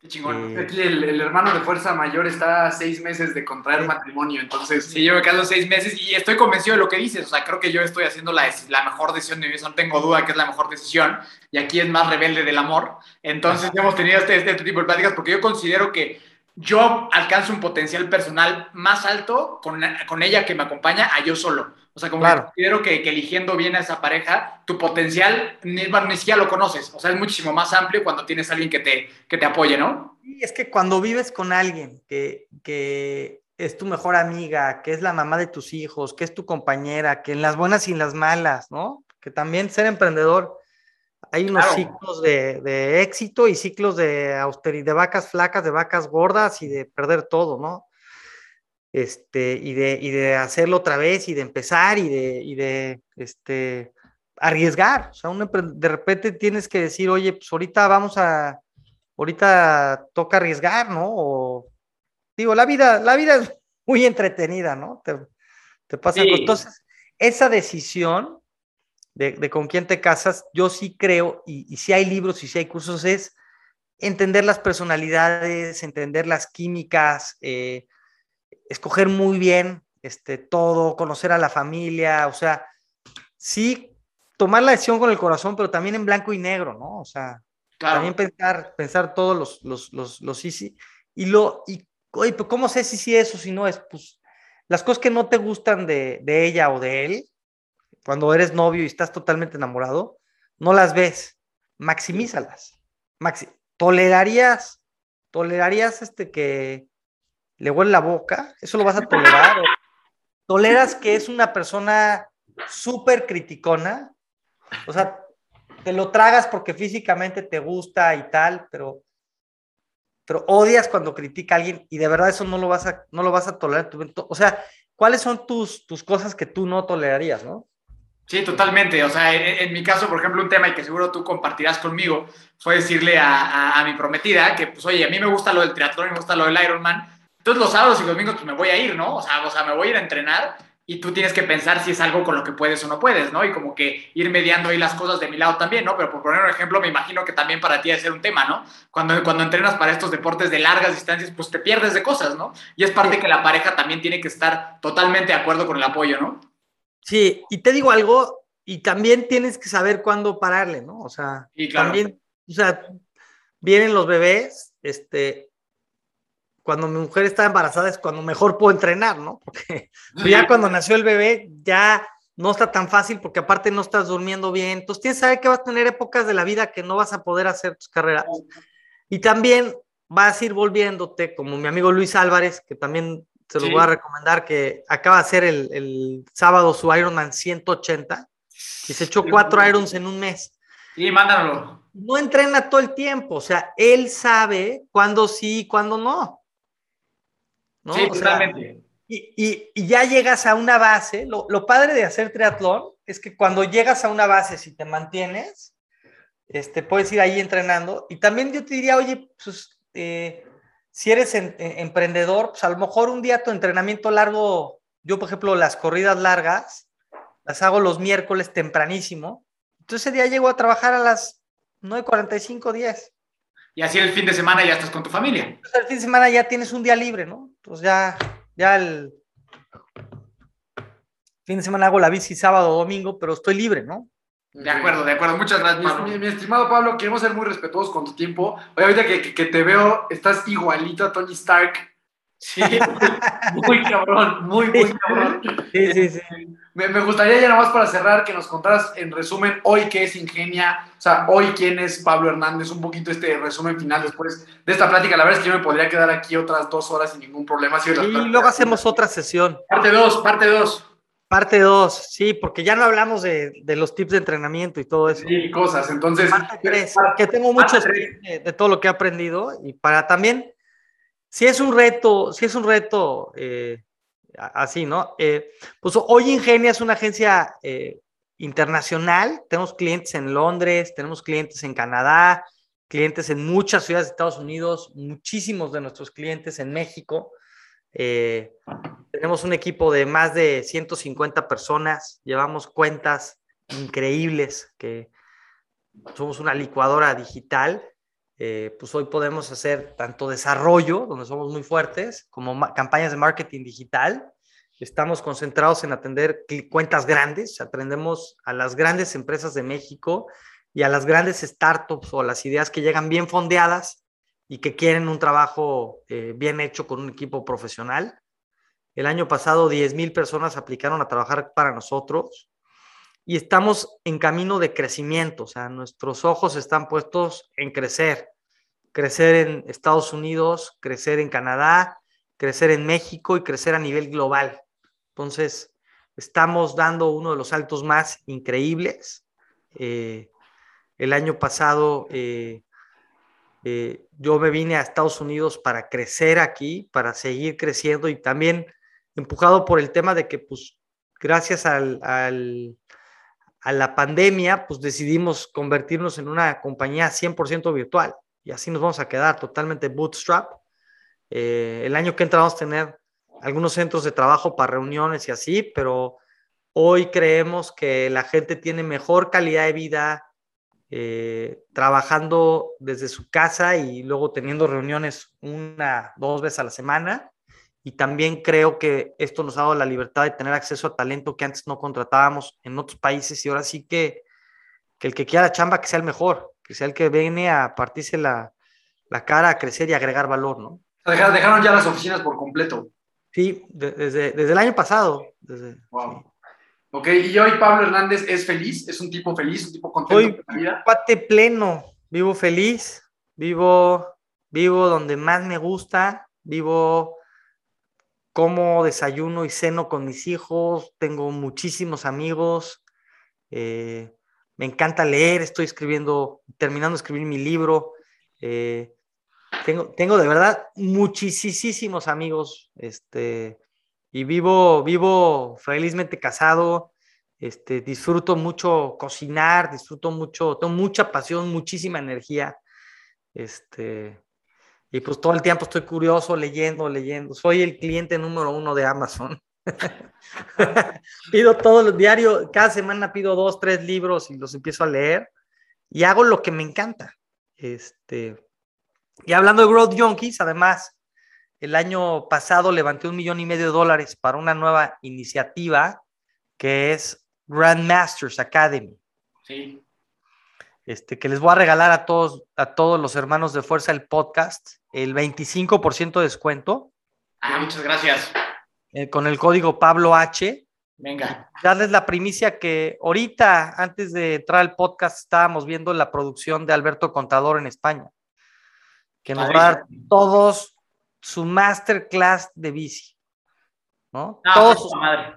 Qué chingón. Eh, Aquí el, el, hermano de fuerza mayor está a seis meses de contraer matrimonio, entonces sí, yo me quedo seis meses y estoy convencido de lo que dices, o sea, creo que yo estoy haciendo la, la mejor decisión de mi vida, no tengo duda que es la mejor decisión, y aquí es más rebelde del amor, entonces hemos tenido este, este tipo de pláticas porque yo considero que yo alcanzo un potencial personal más alto con, con ella que me acompaña a yo solo. O sea, como claro. que considero que, que, eligiendo bien a esa pareja, tu potencial ni, ni, siquiera lo conoces. O sea, es muchísimo más amplio cuando tienes a alguien que te, que te apoye, ¿no? Sí, es que cuando vives con alguien que, que es tu mejor amiga, que es la mamá de tus hijos, que es tu compañera, que en las buenas y en las malas, ¿no? Que también ser emprendedor, hay unos claro. ciclos de, de, éxito y ciclos de austeridad, de vacas flacas, de vacas gordas y de perder todo, ¿no? Este, y, de, y de hacerlo otra vez y de empezar y de, y de este, arriesgar. O sea, un, de repente tienes que decir, oye, pues ahorita vamos a, ahorita toca arriesgar, ¿no? O, digo, la vida, la vida es muy entretenida, ¿no? Te, te pasa. Sí. Entonces, esa decisión de, de, con quién te casas, yo sí creo, y, y si hay libros y si hay cursos, es entender las personalidades, entender las químicas, eh, escoger muy bien este, todo, conocer a la familia, o sea, sí tomar la decisión con el corazón, pero también en blanco y negro, ¿no? O sea, Claro. también pensar, pensar todos los, los, los, los sí, sí. Y lo, y, oye, pues, ¿cómo sé si sí es o si no es? Pues, las cosas que no te gustan de, de ella o de él, cuando eres novio y estás totalmente enamorado, no las ves, maximízalas. Maxi ¿Tolerarías, tolerarías este que le huele la boca? ¿Eso lo vas a tolerar? ¿O ¿Toleras que es una persona súper criticona? O sea, te lo tragas porque físicamente te gusta y tal, pero, pero odias cuando critica a alguien y de verdad eso no lo vas a, no lo vas a tolerar. O sea, ¿cuáles son tus, tus cosas que tú no tolerarías, no? Sí, totalmente. O sea, en, en mi caso, por ejemplo, un tema y que seguro tú compartirás conmigo fue decirle a, a- a mi prometida que, pues, oye, a mí me gusta lo del triatlón, me gusta lo del Ironman. Entonces, los sábados y los domingos, pues me voy a ir, ¿no? O sea, o sea, me voy a ir a entrenar y tú tienes que pensar si es algo con lo que puedes o no puedes, ¿no? Y como que ir mediando ahí las cosas de mi lado también, ¿no? Pero por poner un ejemplo, me imagino que también para ti debe ser un tema, ¿no? Cuando, cuando entrenas para estos deportes de largas distancias, pues te pierdes de cosas, ¿no? Y es parte que la pareja también tiene que estar totalmente de acuerdo con el apoyo, ¿no? Sí, y te digo algo, y también tienes que saber cuándo pararle, ¿no? O sea, Sí, claro. también, o sea, vienen los bebés, este, cuando mi mujer está embarazada es cuando mejor puedo entrenar, ¿no? Porque pues, ya cuando nació el bebé ya no está tan fácil porque aparte no estás durmiendo bien, entonces tienes que saber que vas a tener épocas de la vida que no vas a poder hacer tus carreras. Y también vas a ir volviéndote, como mi amigo Luis Álvarez, que también se los Sí. voy a recomendar, que acaba de hacer el, el sábado su Ironman 180 y se echó cuatro Irons en un mes. Sí, mándamelo. No entrena todo el tiempo, o sea, él sabe cuándo sí y cuándo no. ¿No? Sí, O sea, totalmente. y, y- y ya llegas a una base. Lo, lo padre de hacer triatlón es que cuando llegas a una base, si te mantienes, este, puedes ir ahí entrenando. Y también yo te diría, oye, pues, eh, si eres en- en- emprendedor, pues a lo mejor un día tu entrenamiento largo, yo por ejemplo, las corridas largas, las hago los miércoles tempranísimo. Entonces ese día llego a trabajar a las 9.45, 10. Y así el fin de semana ya estás con tu familia. Entonces el fin de semana ya tienes un día libre, ¿no? Entonces ya, ya el fin de semana hago la bici sábado o domingo, pero estoy libre, ¿no? De acuerdo, de acuerdo. Muchas gracias, Mi, Pablo. mi- mi estimado Pablo, queremos ser muy respetuosos con tu tiempo. Oye, ahorita que, que- que te veo, estás igualito a Tony Stark. Sí, muy cabrón, muy, muy cabrón. Sí, sí, sí. Me, me gustaría ya nomás para cerrar que nos contaras en resumen hoy qué es Ingenia, o sea, hoy quién es Pablo Hernández, un poquito este resumen final después de esta plática. La verdad es que yo me podría quedar aquí otras dos horas sin ningún problema. Las Y luego hacemos otra sesión, Parte 2, parte 2. parte 2, sí, porque ya no hablamos de, de los tips de entrenamiento y todo eso. Sí, cosas. Entonces, Parte 3, parte- que tengo muchos tips de, de todo lo que he aprendido y para también, si es un reto, si es un reto eh, así, ¿no? Eh, pues hoy Ingenia es una agencia eh, internacional, tenemos clientes en Londres, tenemos clientes en Canadá, clientes en muchas ciudades de Estados Unidos, muchísimos de nuestros clientes en México. Tenemos un equipo de más de 150 personas, llevamos cuentas increíbles que somos una licuadora digital. Eh, pues hoy podemos hacer tanto desarrollo, donde somos muy fuertes, como campañas de marketing digital. Estamos concentrados en atender cuentas grandes, atendemos a las grandes empresas de México y a las grandes startups o las ideas que llegan bien fondeadas y que quieren un trabajo eh, bien hecho con un equipo profesional. El año pasado 10 mil personas aplicaron a trabajar para nosotros y estamos en camino de crecimiento, o sea, nuestros ojos están puestos en crecer, crecer en Estados Unidos, crecer en Canadá, crecer en México y crecer a nivel global. Entonces, estamos dando uno de los saltos más increíbles. Eh, el año pasado eh, eh, yo me vine a Estados Unidos para crecer aquí, para seguir creciendo y también empujado por el tema de que, pues, gracias al, al, a la pandemia, pues decidimos convertirnos en una compañía 100% virtual y así nos vamos a quedar totalmente bootstrap. Eh, el año que entra vamos a tener algunos centros de trabajo para reuniones y así, pero hoy creemos que la gente tiene mejor calidad de vida eh, trabajando desde su casa y luego teniendo reuniones una, dos veces a la semana. Y también creo que esto nos ha dado la libertad de tener acceso a talento que antes no contratábamos en otros países y ahora sí que que el que quiera chamba que sea el mejor, que sea el que viene a partirse la, la cara, a crecer y agregar valor, ¿no? Dejaron, dejaron ya las oficinas por completo. Sí, de- desde, desde el año pasado. Desde, Wow. Ok, y hoy Pablo Hernández es feliz, es un tipo feliz, un tipo contento Hoy- la vida. cuate pleno, vivo feliz, vivo, vivo donde más me gusta, vivo como desayuno y ceno con mis hijos, tengo muchísimos amigos, eh, me encanta leer, estoy escribiendo, terminando de escribir mi libro, eh, tengo, tengo de verdad muchísimos amigos, este, y vivo, vivo felizmente casado, este, disfruto mucho cocinar, disfruto mucho, tengo mucha pasión, muchísima energía. Este, y pues todo el tiempo estoy curioso, leyendo, leyendo. Soy el cliente número uno de Amazon. pido todo el diario, cada semana pido dos, tres libros y los empiezo a leer y hago lo que me encanta. Este, y hablando de Growth Junkies, además, el año pasado levanté un millón y medio de dólares para una nueva iniciativa que es Grandmasters Academy, Sí. Este, que les voy a regalar a todos, a todos los hermanos de Fuerza el podcast el 25% de descuento Ah, muchas gracias. eh, con el código Pablo H. Venga. Darles la primicia que ahorita, antes de entrar al podcast, estábamos viendo la producción de Alberto Contador en España, que nos va a dar todos su masterclass de bici, ¿no? Ah, todos pues, madre.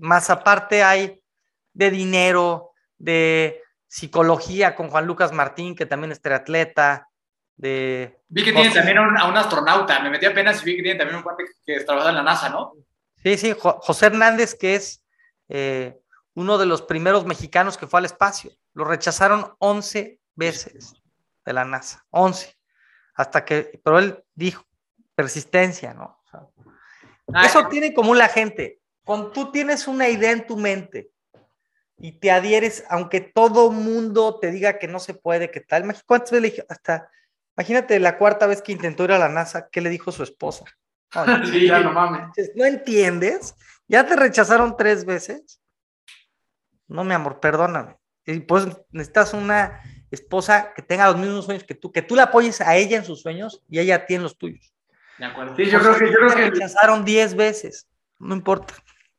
Más aparte hay de dinero, de psicología con Juan Lucas Martín, que también es triatleta, de... Vi que tienen José- también a un, a un astronauta. Me metí apenas y vi que tienen también un cuate que, que trabaja en la NASA, ¿no? Sí, sí, Jo- José Hernández, que es eh, uno de los primeros mexicanos que fue al espacio. Lo rechazaron 11 veces de la NASA, 11. Hasta que, pero él dijo, persistencia, ¿no? O sea, Ah, Eso tiene común la gente. Cuando tú tienes una idea en tu mente y te adhieres, aunque todo mundo te diga que no se puede, que tal. ¿Cuántas veces le dije? Hasta, imagínate la cuarta vez que intentó ir a la NASA, ¿qué le dijo su esposa? No, Sí, ya no mames. ¿No entiendes? ¿Ya te rechazaron tres veces? No, mi amor, perdóname. Y pues necesitas una esposa que tenga los mismos sueños que tú, que tú la apoyes a ella en sus sueños y ella a ti en los tuyos. De acuerdo. Sí, yo creo que, yo creo Te que, rechazaron diez veces. No importa.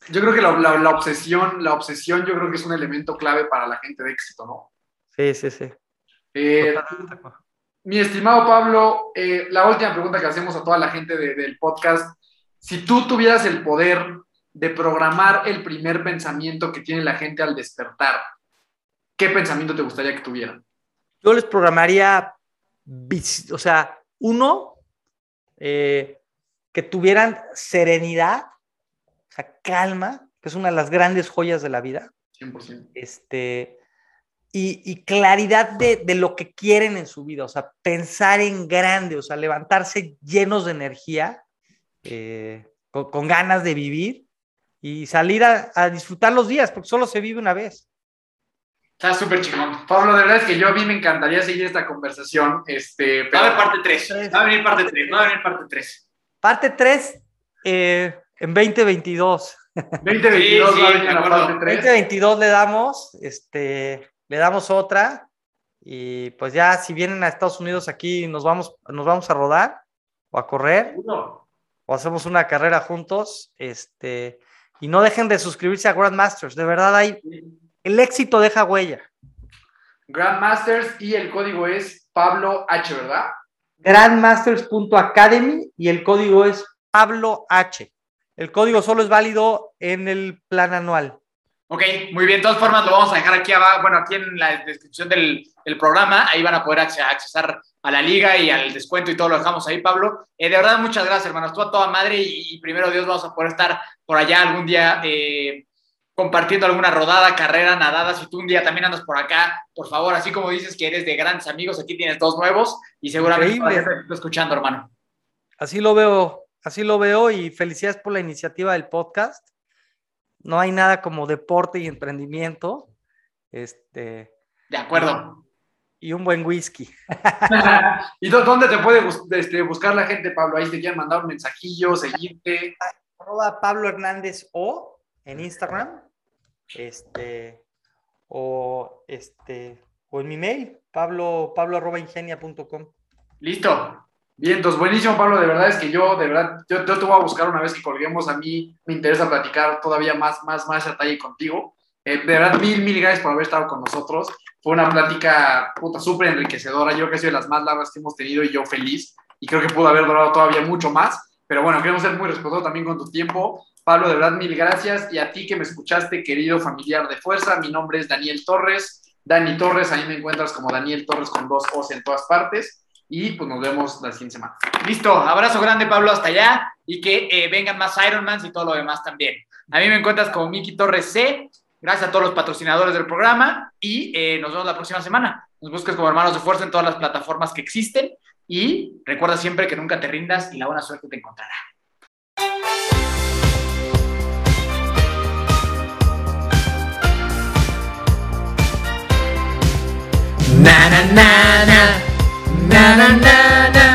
Yo creo que la, la- la obsesión, la obsesión, yo creo que es un elemento clave para la gente de éxito, ¿no? Sí, sí, sí. Eh, mi estimado Pablo, eh, la última pregunta que hacemos a toda la gente de- del podcast, si tú tuvieras el poder de programar el primer pensamiento que tiene la gente al despertar, ¿qué pensamiento te gustaría que tuvieran? Yo les programaría, o sea, uno, eh, que tuvieran serenidad, calma, que es una de las grandes joyas de la vida, 100%. este, y, y claridad de, de lo que quieren en su vida, o sea, pensar en grande, o sea, levantarse llenos de energía, eh, con, con ganas de vivir y salir a, a disfrutar los días, porque solo se vive una vez. Está súper chingón. Pablo, de verdad es que yo a mí me encantaría seguir esta conversación, este, Va a pero haber parte 3. Tres. Va a venir parte 3. Va a venir parte 3. Parte 3 en 2022. 2022 Sí, va a sí, venir de la acuerdo. parte 3. 2022 le damos, este, le damos otra y pues ya si vienen a Estados Unidos aquí nos vamos, nos vamos a rodar o a correr o hacemos una carrera juntos, este, y no dejen de suscribirse a Grandmasters, de verdad hay, el éxito deja huella. Grandmasters y el código es Pablo H, ¿verdad? Grandmasters.academy y el código es Pablo H. El código solo es válido en el plan anual. Ok, muy bien. De todas formas, lo vamos a dejar aquí abajo, bueno, aquí en la descripción del, del programa. Ahí van a poder acce- accesar a la liga y al descuento y todo lo dejamos ahí, Pablo. Eh, de verdad, muchas gracias, hermanos. Tú a toda madre y, y primero Dios vamos a poder estar por allá algún día eh, compartiendo alguna rodada, carrera, nadada. Si tú un día también andas por acá, por favor, así como dices que eres de grandes amigos, aquí tienes dos nuevos y seguramente te está escuchando, hermano. Así lo veo, así lo veo y felicidades por la iniciativa del podcast. No hay nada como deporte y emprendimiento. Este, De acuerdo. y un buen whisky. ¿Y dó- dónde te puede bus- este, buscar la gente, Pablo? Ahí te quieren mandar un mensajillo, seguirte. Arroba Pablo Hernández O en Instagram. Este, o, este, o en mi mail, pablo, pablo arroba ingenia.com. Listo. Bien, entonces buenísimo, Pablo. De verdad es que yo, de verdad, yo, te voy a buscar una vez que colguemos. A mí me interesa platicar todavía más, más, más detalle contigo. Eh, de verdad, mil, mil gracias por haber estado con nosotros. Fue una plática puta súper enriquecedora. Yo creo que ha sido de las más largas que hemos tenido y yo feliz. Y creo que pudo haber durado todavía mucho más. Pero bueno, queremos ser muy respetuosos también con tu tiempo. Pablo, de verdad, mil gracias. Y a ti que me escuchaste, querido familiar de fuerza, mi nombre es Daniel Torres. Dani Torres, ahí me encuentras como Daniel Torres con dos O's en todas partes. Y pues nos vemos la siguiente semana. Listo, abrazo grande Pablo hasta allá y que eh, vengan más Ironmans y todo lo demás también. A mí me encuentras como Miki Torres C. Gracias a todos los patrocinadores del programa y eh, nos vemos la próxima semana. Nos busques como hermanos de fuerza en todas las plataformas que existen y recuerda siempre que nunca te rindas y la buena suerte te encontrará. Na na na na na na na na